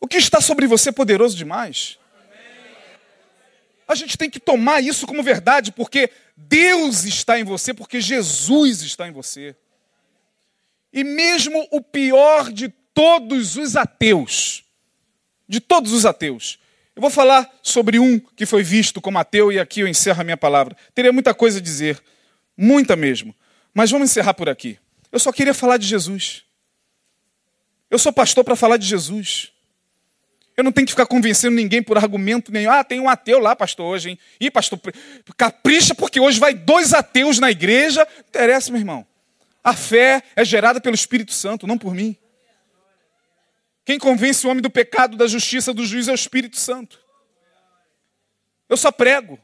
O que está sobre você é poderoso demais? A gente tem que tomar isso como verdade, porque Deus está em você, porque Jesus está em você. E mesmo o pior de todos os ateus, de todos os ateus, eu vou falar sobre um que foi visto como ateu e aqui eu encerro a minha palavra. Teria muita coisa a dizer, muita mesmo, mas vamos encerrar por aqui. Eu só queria falar de Jesus. Eu sou pastor para falar de Jesus. Eu não tenho que ficar convencendo ninguém por argumento nenhum. Ah, tem um ateu lá, pastor, hoje, hein? Ih, pastor, capricha porque hoje vai dois ateus na igreja. Interessa, meu irmão. A fé é gerada pelo Espírito Santo, não por mim. Quem convence o homem do pecado, da justiça, do juízo é o Espírito Santo. Eu só prego,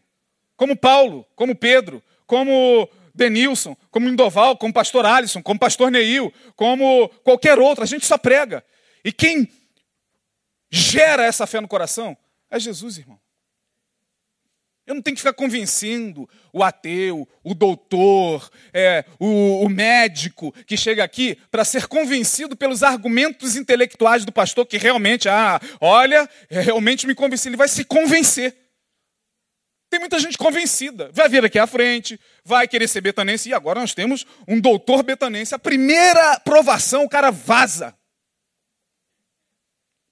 como Paulo, como Pedro, como Denilson, como Lindoval, como pastor Alisson, como pastor Neil, como qualquer outro. A gente só prega. E quem gera essa fé no coração é Jesus, irmão. Eu não tenho que ficar convencendo o ateu, o doutor, é, o, o médico que chega aqui para ser convencido pelos argumentos intelectuais do pastor que realmente, ah, olha, realmente me convenci. Ele vai se convencer. Tem muita gente convencida. Vai vir aqui à frente, vai querer ser betanense. E agora nós temos um doutor betanense. A primeira aprovação, o cara vaza.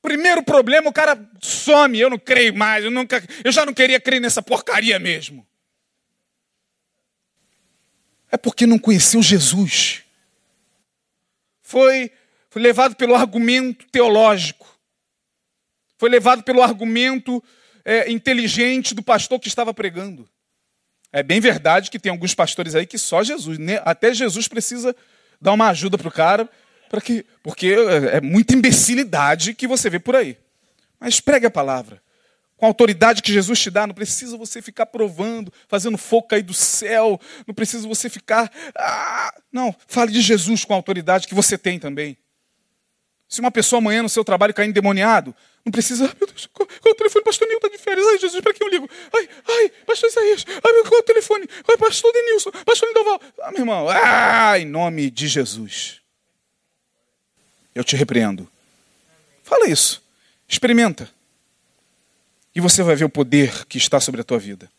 Primeiro problema, o cara some. Eu não creio mais. Eu, nunca, eu já não queria crer nessa porcaria mesmo. é porque não conheceu Jesus. Foi, foi levado pelo argumento teológico. Foi levado pelo argumento é, inteligente do pastor que estava pregando. É bem verdade que tem alguns pastores aí que só Jesus, né? até Jesus precisa dar uma ajuda para o cara, para que, porque é muita imbecilidade que você vê por aí. Mas pregue a palavra. Com a autoridade que Jesus te dá, não precisa você ficar provando, fazendo fogo cair do céu, não precisa você ficar. Ah, não, fale de Jesus com a autoridade que você tem também. Se uma pessoa amanhã no seu trabalho cair endemoniado, não precisa, ai meu Deus, qual, qual é o telefone? Pastor Nil está de férias. Ai, Jesus, para quem eu ligo? Ai, ai, pastor Isaías. Ai, meu, qual é o telefone? Ai, pastor Denilson. Pastor Lindoval. Ah, meu irmão, ah, em nome de Jesus. Eu te repreendo. Fala isso. Experimenta. E você vai ver o poder que está sobre a tua vida.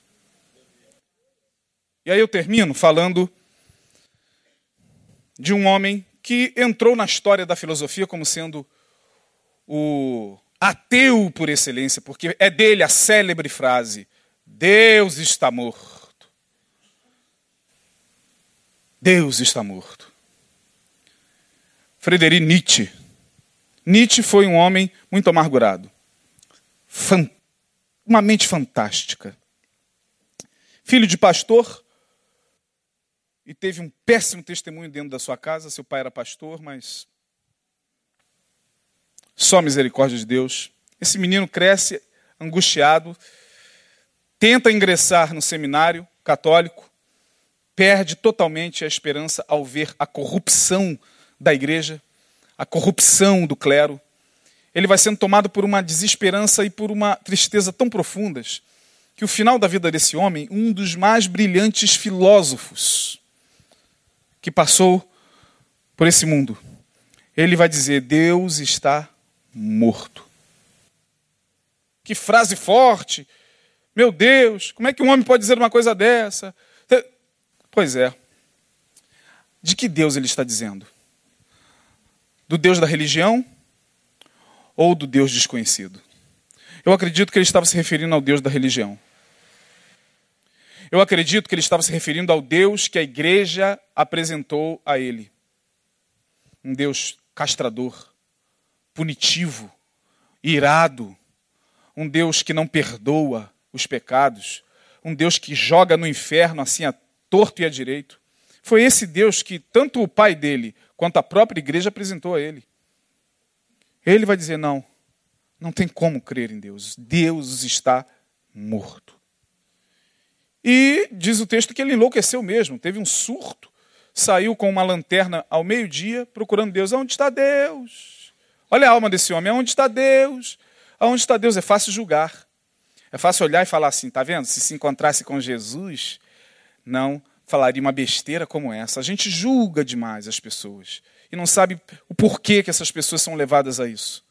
E aí eu termino falando de um homem que entrou na história da filosofia como sendo o ateu por excelência, porque é dele a célebre frase: Deus está morto. Deus está morto. Frederic Nietzsche. Nietzsche foi um homem muito amargurado. Uma mente fantástica. Filho de pastor, e teve um péssimo testemunho dentro da sua casa. Seu pai era pastor, mas só misericórdia de Deus. Esse menino cresce angustiado, tenta ingressar no seminário católico, perde totalmente a esperança ao ver a corrupção da igreja, a corrupção do clero. Ele vai sendo tomado por uma desesperança e por uma tristeza tão profundas que o final da vida desse homem, um dos mais brilhantes filósofos que passou por esse mundo, ele vai dizer: Deus está morto. Que frase forte! Meu Deus, como é que um homem pode dizer uma coisa dessa? Pois é. De que Deus ele está dizendo? Do Deus da religião ou do Deus desconhecido? Eu acredito que ele estava se referindo ao Deus da religião. Eu acredito que ele estava se referindo ao Deus que a igreja apresentou a ele. Um Deus castrador, punitivo, irado, um Deus que não perdoa os pecados, um Deus que joga no inferno assim a torto e a direito. Foi esse Deus que tanto o pai dele quanto a própria igreja apresentou a ele. Ele vai dizer: não, não tem como crer em Deus. Deus está morto. E diz o texto que ele enlouqueceu mesmo, teve um surto, saiu com uma lanterna ao meio-dia procurando Deus. Onde está Deus? Olha a alma desse homem. Onde está Deus? Aonde está Deus? É fácil julgar. É fácil olhar e falar assim, tá vendo? Se se encontrasse com Jesus, não falaria uma besteira como essa. A gente julga demais as pessoas e não sabe o porquê que essas pessoas são levadas a isso.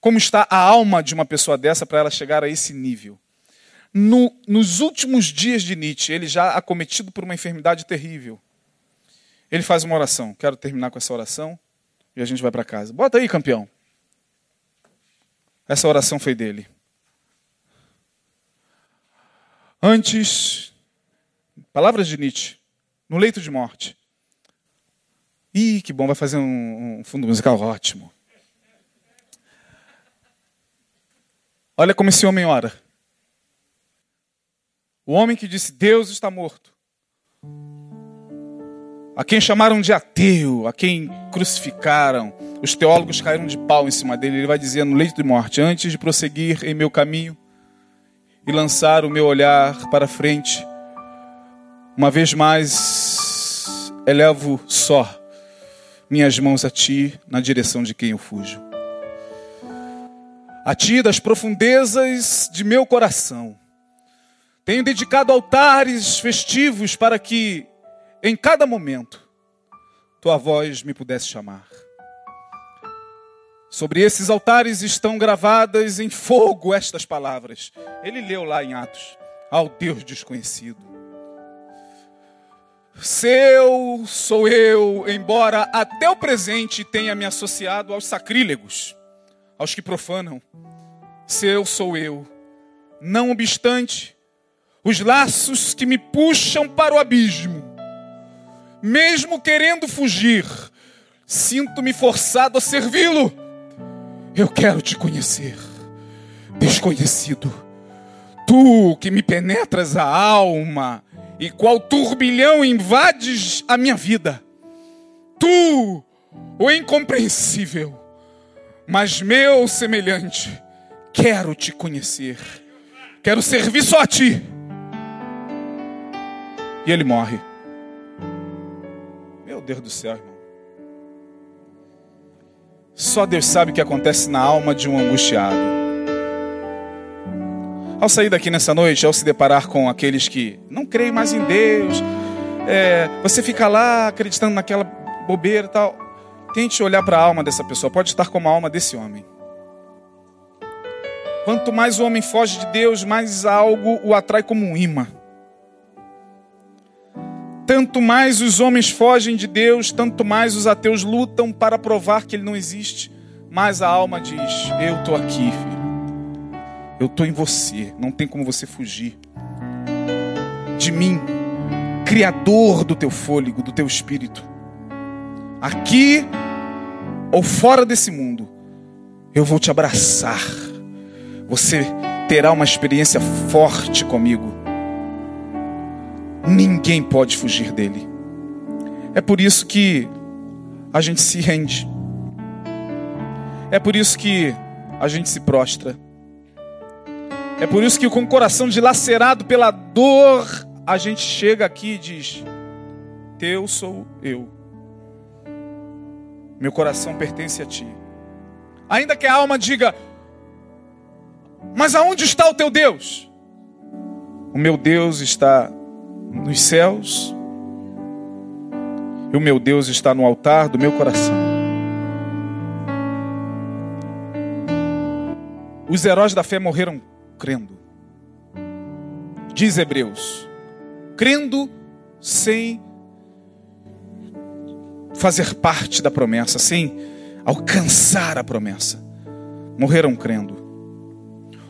Como está a alma de uma pessoa dessa para ela chegar a esse nível? No, nos últimos dias de Nietzsche, ele já acometido por uma enfermidade terrível, ele faz uma oração. Quero terminar com essa oração e a gente vai para casa. Bota aí, campeão. Essa oração foi dele. Antes, palavras de Nietzsche, no leito de morte. Ih, que bom, vai fazer um, um fundo musical ótimo. Olha como esse homem ora. O homem que disse: Deus está morto a quem chamaram de ateu, a quem crucificaram, os teólogos caíram de pau em cima dele. Ele vai dizer no leito de morte: Antes de prosseguir em meu caminho e lançar o meu olhar para frente, uma vez mais elevo só minhas mãos a ti na direção de quem eu fujo. A ti das profundezas de meu coração. Tenho dedicado altares festivos para que em cada momento, tua voz me pudesse chamar. Sobre esses altares estão gravadas em fogo estas palavras. Ele leu lá em Atos: Ao Deus desconhecido. Seu sou eu, embora até o presente tenha me associado aos sacrílegos, aos que profanam. Seu sou eu. Não obstante, os laços que me puxam para o abismo mesmo querendo fugir, sinto-me forçado a servi-lo. Eu quero te conhecer, desconhecido. Tu que me penetras a alma e qual turbilhão invades a minha vida. Tu, o incompreensível, mas meu semelhante, quero te conhecer. Quero servir só a ti. E ele morre. Meu Deus do céu, irmão. Só Deus sabe o que acontece na alma de um angustiado. Ao sair daqui nessa noite, ao se deparar com aqueles que não creem mais em Deus, é, você fica lá acreditando naquela bobeira e tal. Tente olhar para a alma dessa pessoa. Pode estar como a alma desse homem. Quanto mais o homem foge de Deus, mais algo o atrai como um imã. Tanto mais os homens fogem de Deus, tanto mais os ateus lutam para provar que ele não existe. Mas a alma diz: Eu estou aqui, filho. Eu estou em você. Não tem como você fugir de mim, Criador do teu fôlego, do teu espírito. Aqui ou fora desse mundo, eu vou te abraçar. Você terá uma experiência forte comigo Ninguém pode fugir dele. É por isso que a gente se rende. É por isso que a gente se prostra. É por isso que com o coração dilacerado pela dor, a gente chega aqui e diz: Teu sou eu. Meu coração pertence a ti. Ainda que a alma diga: Mas aonde está o teu Deus? O meu Deus está nos céus, e o meu Deus está no altar do meu coração. Os heróis da fé morreram crendo. Diz Hebreus, crendo sem fazer parte da promessa, sem alcançar a promessa. Morreram crendo.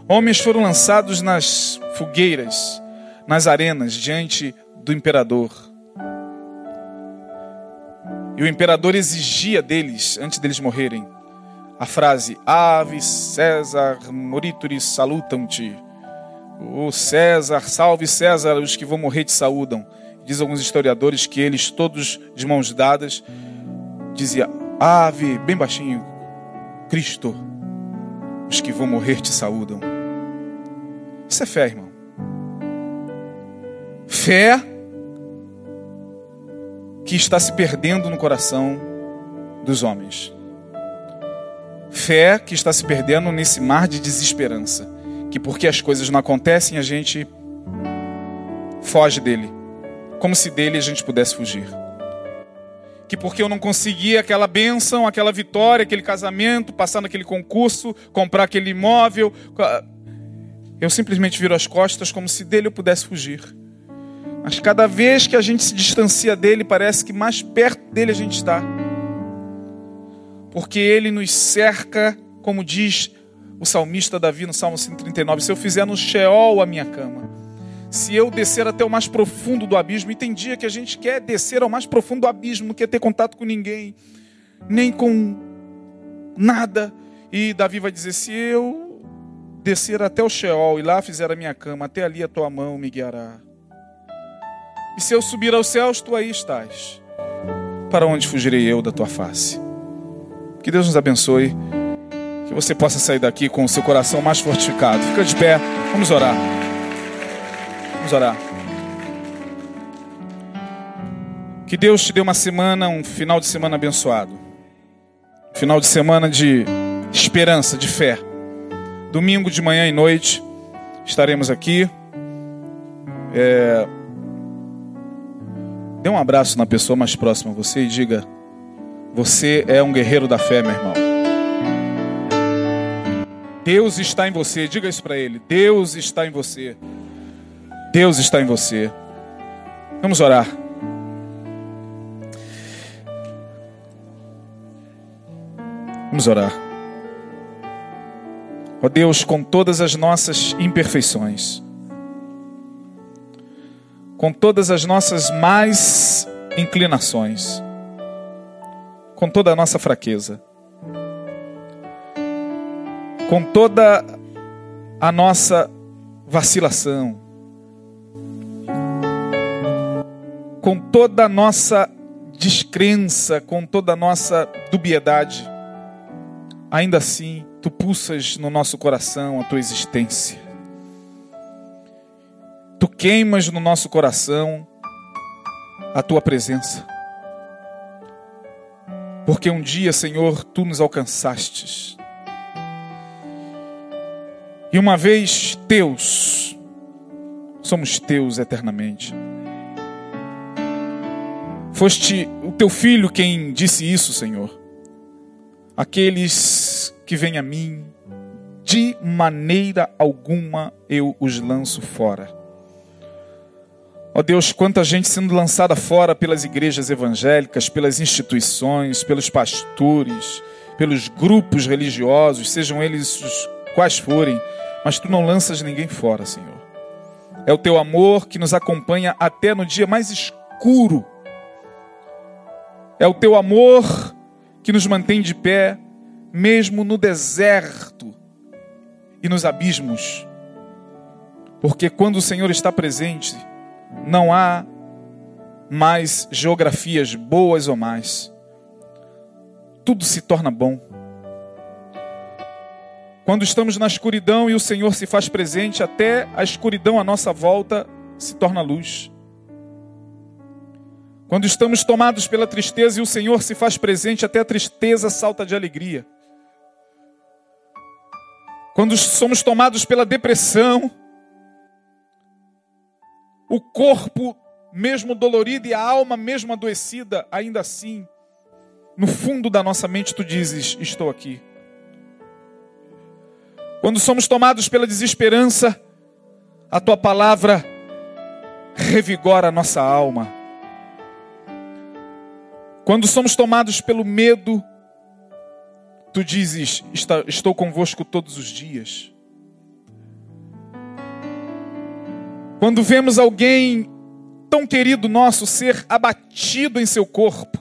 Homens foram lançados nas fogueiras nas arenas diante do imperador. E o imperador exigia deles, antes deles morrerem, a frase Ave César morituri salutam-te. O César, salve César, os que vão morrer te saúdam. Diz alguns historiadores que eles, todos de mãos dadas, dizia Ave, bem baixinho, Cristo, os que vão morrer te saúdam. Isso é fé, irmão. Fé que está se perdendo no coração dos homens. Fé que está se perdendo nesse mar de desesperança. Que porque as coisas não acontecem, a gente foge dele. Como se dele a gente pudesse fugir. Que porque eu não consegui aquela bênção, aquela vitória, aquele casamento, passar naquele concurso, comprar aquele imóvel, eu simplesmente viro as costas como se dele eu pudesse fugir. Mas cada vez que a gente se distancia dele, parece que mais perto dele a gente está. Porque ele nos cerca, como diz o salmista Davi no Salmo 139: Se eu fizer no Sheol a minha cama, se eu descer até o mais profundo do abismo, e tem dia que a gente quer descer ao mais profundo do abismo, não quer ter contato com ninguém, nem com nada. E Davi vai dizer: Se eu descer até o Sheol e lá fizer a minha cama, até ali a tua mão me guiará. E se eu subir aos céus, tu aí estás. Para onde fugirei eu da tua face? Que Deus nos abençoe. Que você possa sair daqui com o seu coração mais fortificado. Fica de pé. Vamos orar. Vamos orar. Que Deus te dê uma semana, um final de semana abençoado. Final de semana de esperança, de fé. Domingo de manhã e noite estaremos aqui. É, Dê um abraço na pessoa mais próxima a você e diga: Você é um guerreiro da fé, meu irmão. Deus está em você. Diga isso para ele. Deus está em você. Deus está em você. Vamos orar. Vamos orar. Ó Deus, com todas as nossas imperfeições, com todas as nossas mais inclinações, com toda a nossa fraqueza, com toda a nossa vacilação, com toda a nossa descrença, com toda a nossa dubiedade, ainda assim, tu pulsas no nosso coração a tua existência. Queimas no nosso coração a tua presença. Porque um dia, Senhor, tu nos alcançastes. E uma vez teus, somos teus eternamente. Foste o teu filho quem disse isso, Senhor. Aqueles que vêm a mim, de maneira alguma eu os lanço fora. Ó oh Deus, quanta gente sendo lançada fora pelas igrejas evangélicas, pelas instituições, pelos pastores, pelos grupos religiosos, sejam eles os quais forem, mas tu não lanças ninguém fora, Senhor. É o teu amor que nos acompanha até no dia mais escuro. É o teu amor que nos mantém de pé, mesmo no deserto e nos abismos. Porque quando o Senhor está presente, não há mais geografias boas ou mais. Tudo se torna bom. Quando estamos na escuridão e o Senhor se faz presente, até a escuridão à nossa volta se torna luz. Quando estamos tomados pela tristeza e o Senhor se faz presente, até a tristeza salta de alegria. Quando somos tomados pela depressão, o corpo mesmo dolorido e a alma mesmo adoecida, ainda assim, no fundo da nossa mente tu dizes: Estou aqui. Quando somos tomados pela desesperança, a tua palavra revigora a nossa alma. Quando somos tomados pelo medo, tu dizes: Estou convosco todos os dias. Quando vemos alguém tão querido nosso ser abatido em seu corpo,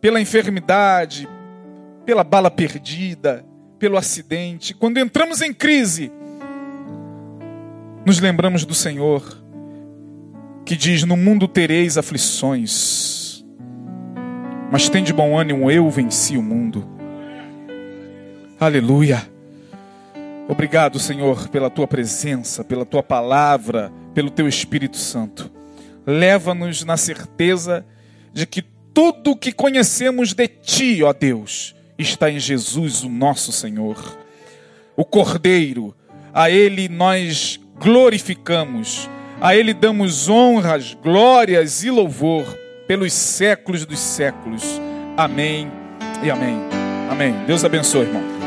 pela enfermidade, pela bala perdida, pelo acidente, quando entramos em crise, nos lembramos do Senhor, que diz: No mundo tereis aflições, mas tem de bom ânimo, eu venci o mundo. Aleluia. Obrigado, Senhor, pela tua presença, pela tua palavra, pelo teu Espírito Santo. Leva-nos na certeza de que tudo o que conhecemos de ti, ó Deus, está em Jesus, o nosso Senhor. O Cordeiro, a ele nós glorificamos, a ele damos honras, glórias e louvor pelos séculos dos séculos. Amém e amém. Amém. Deus abençoe, irmão.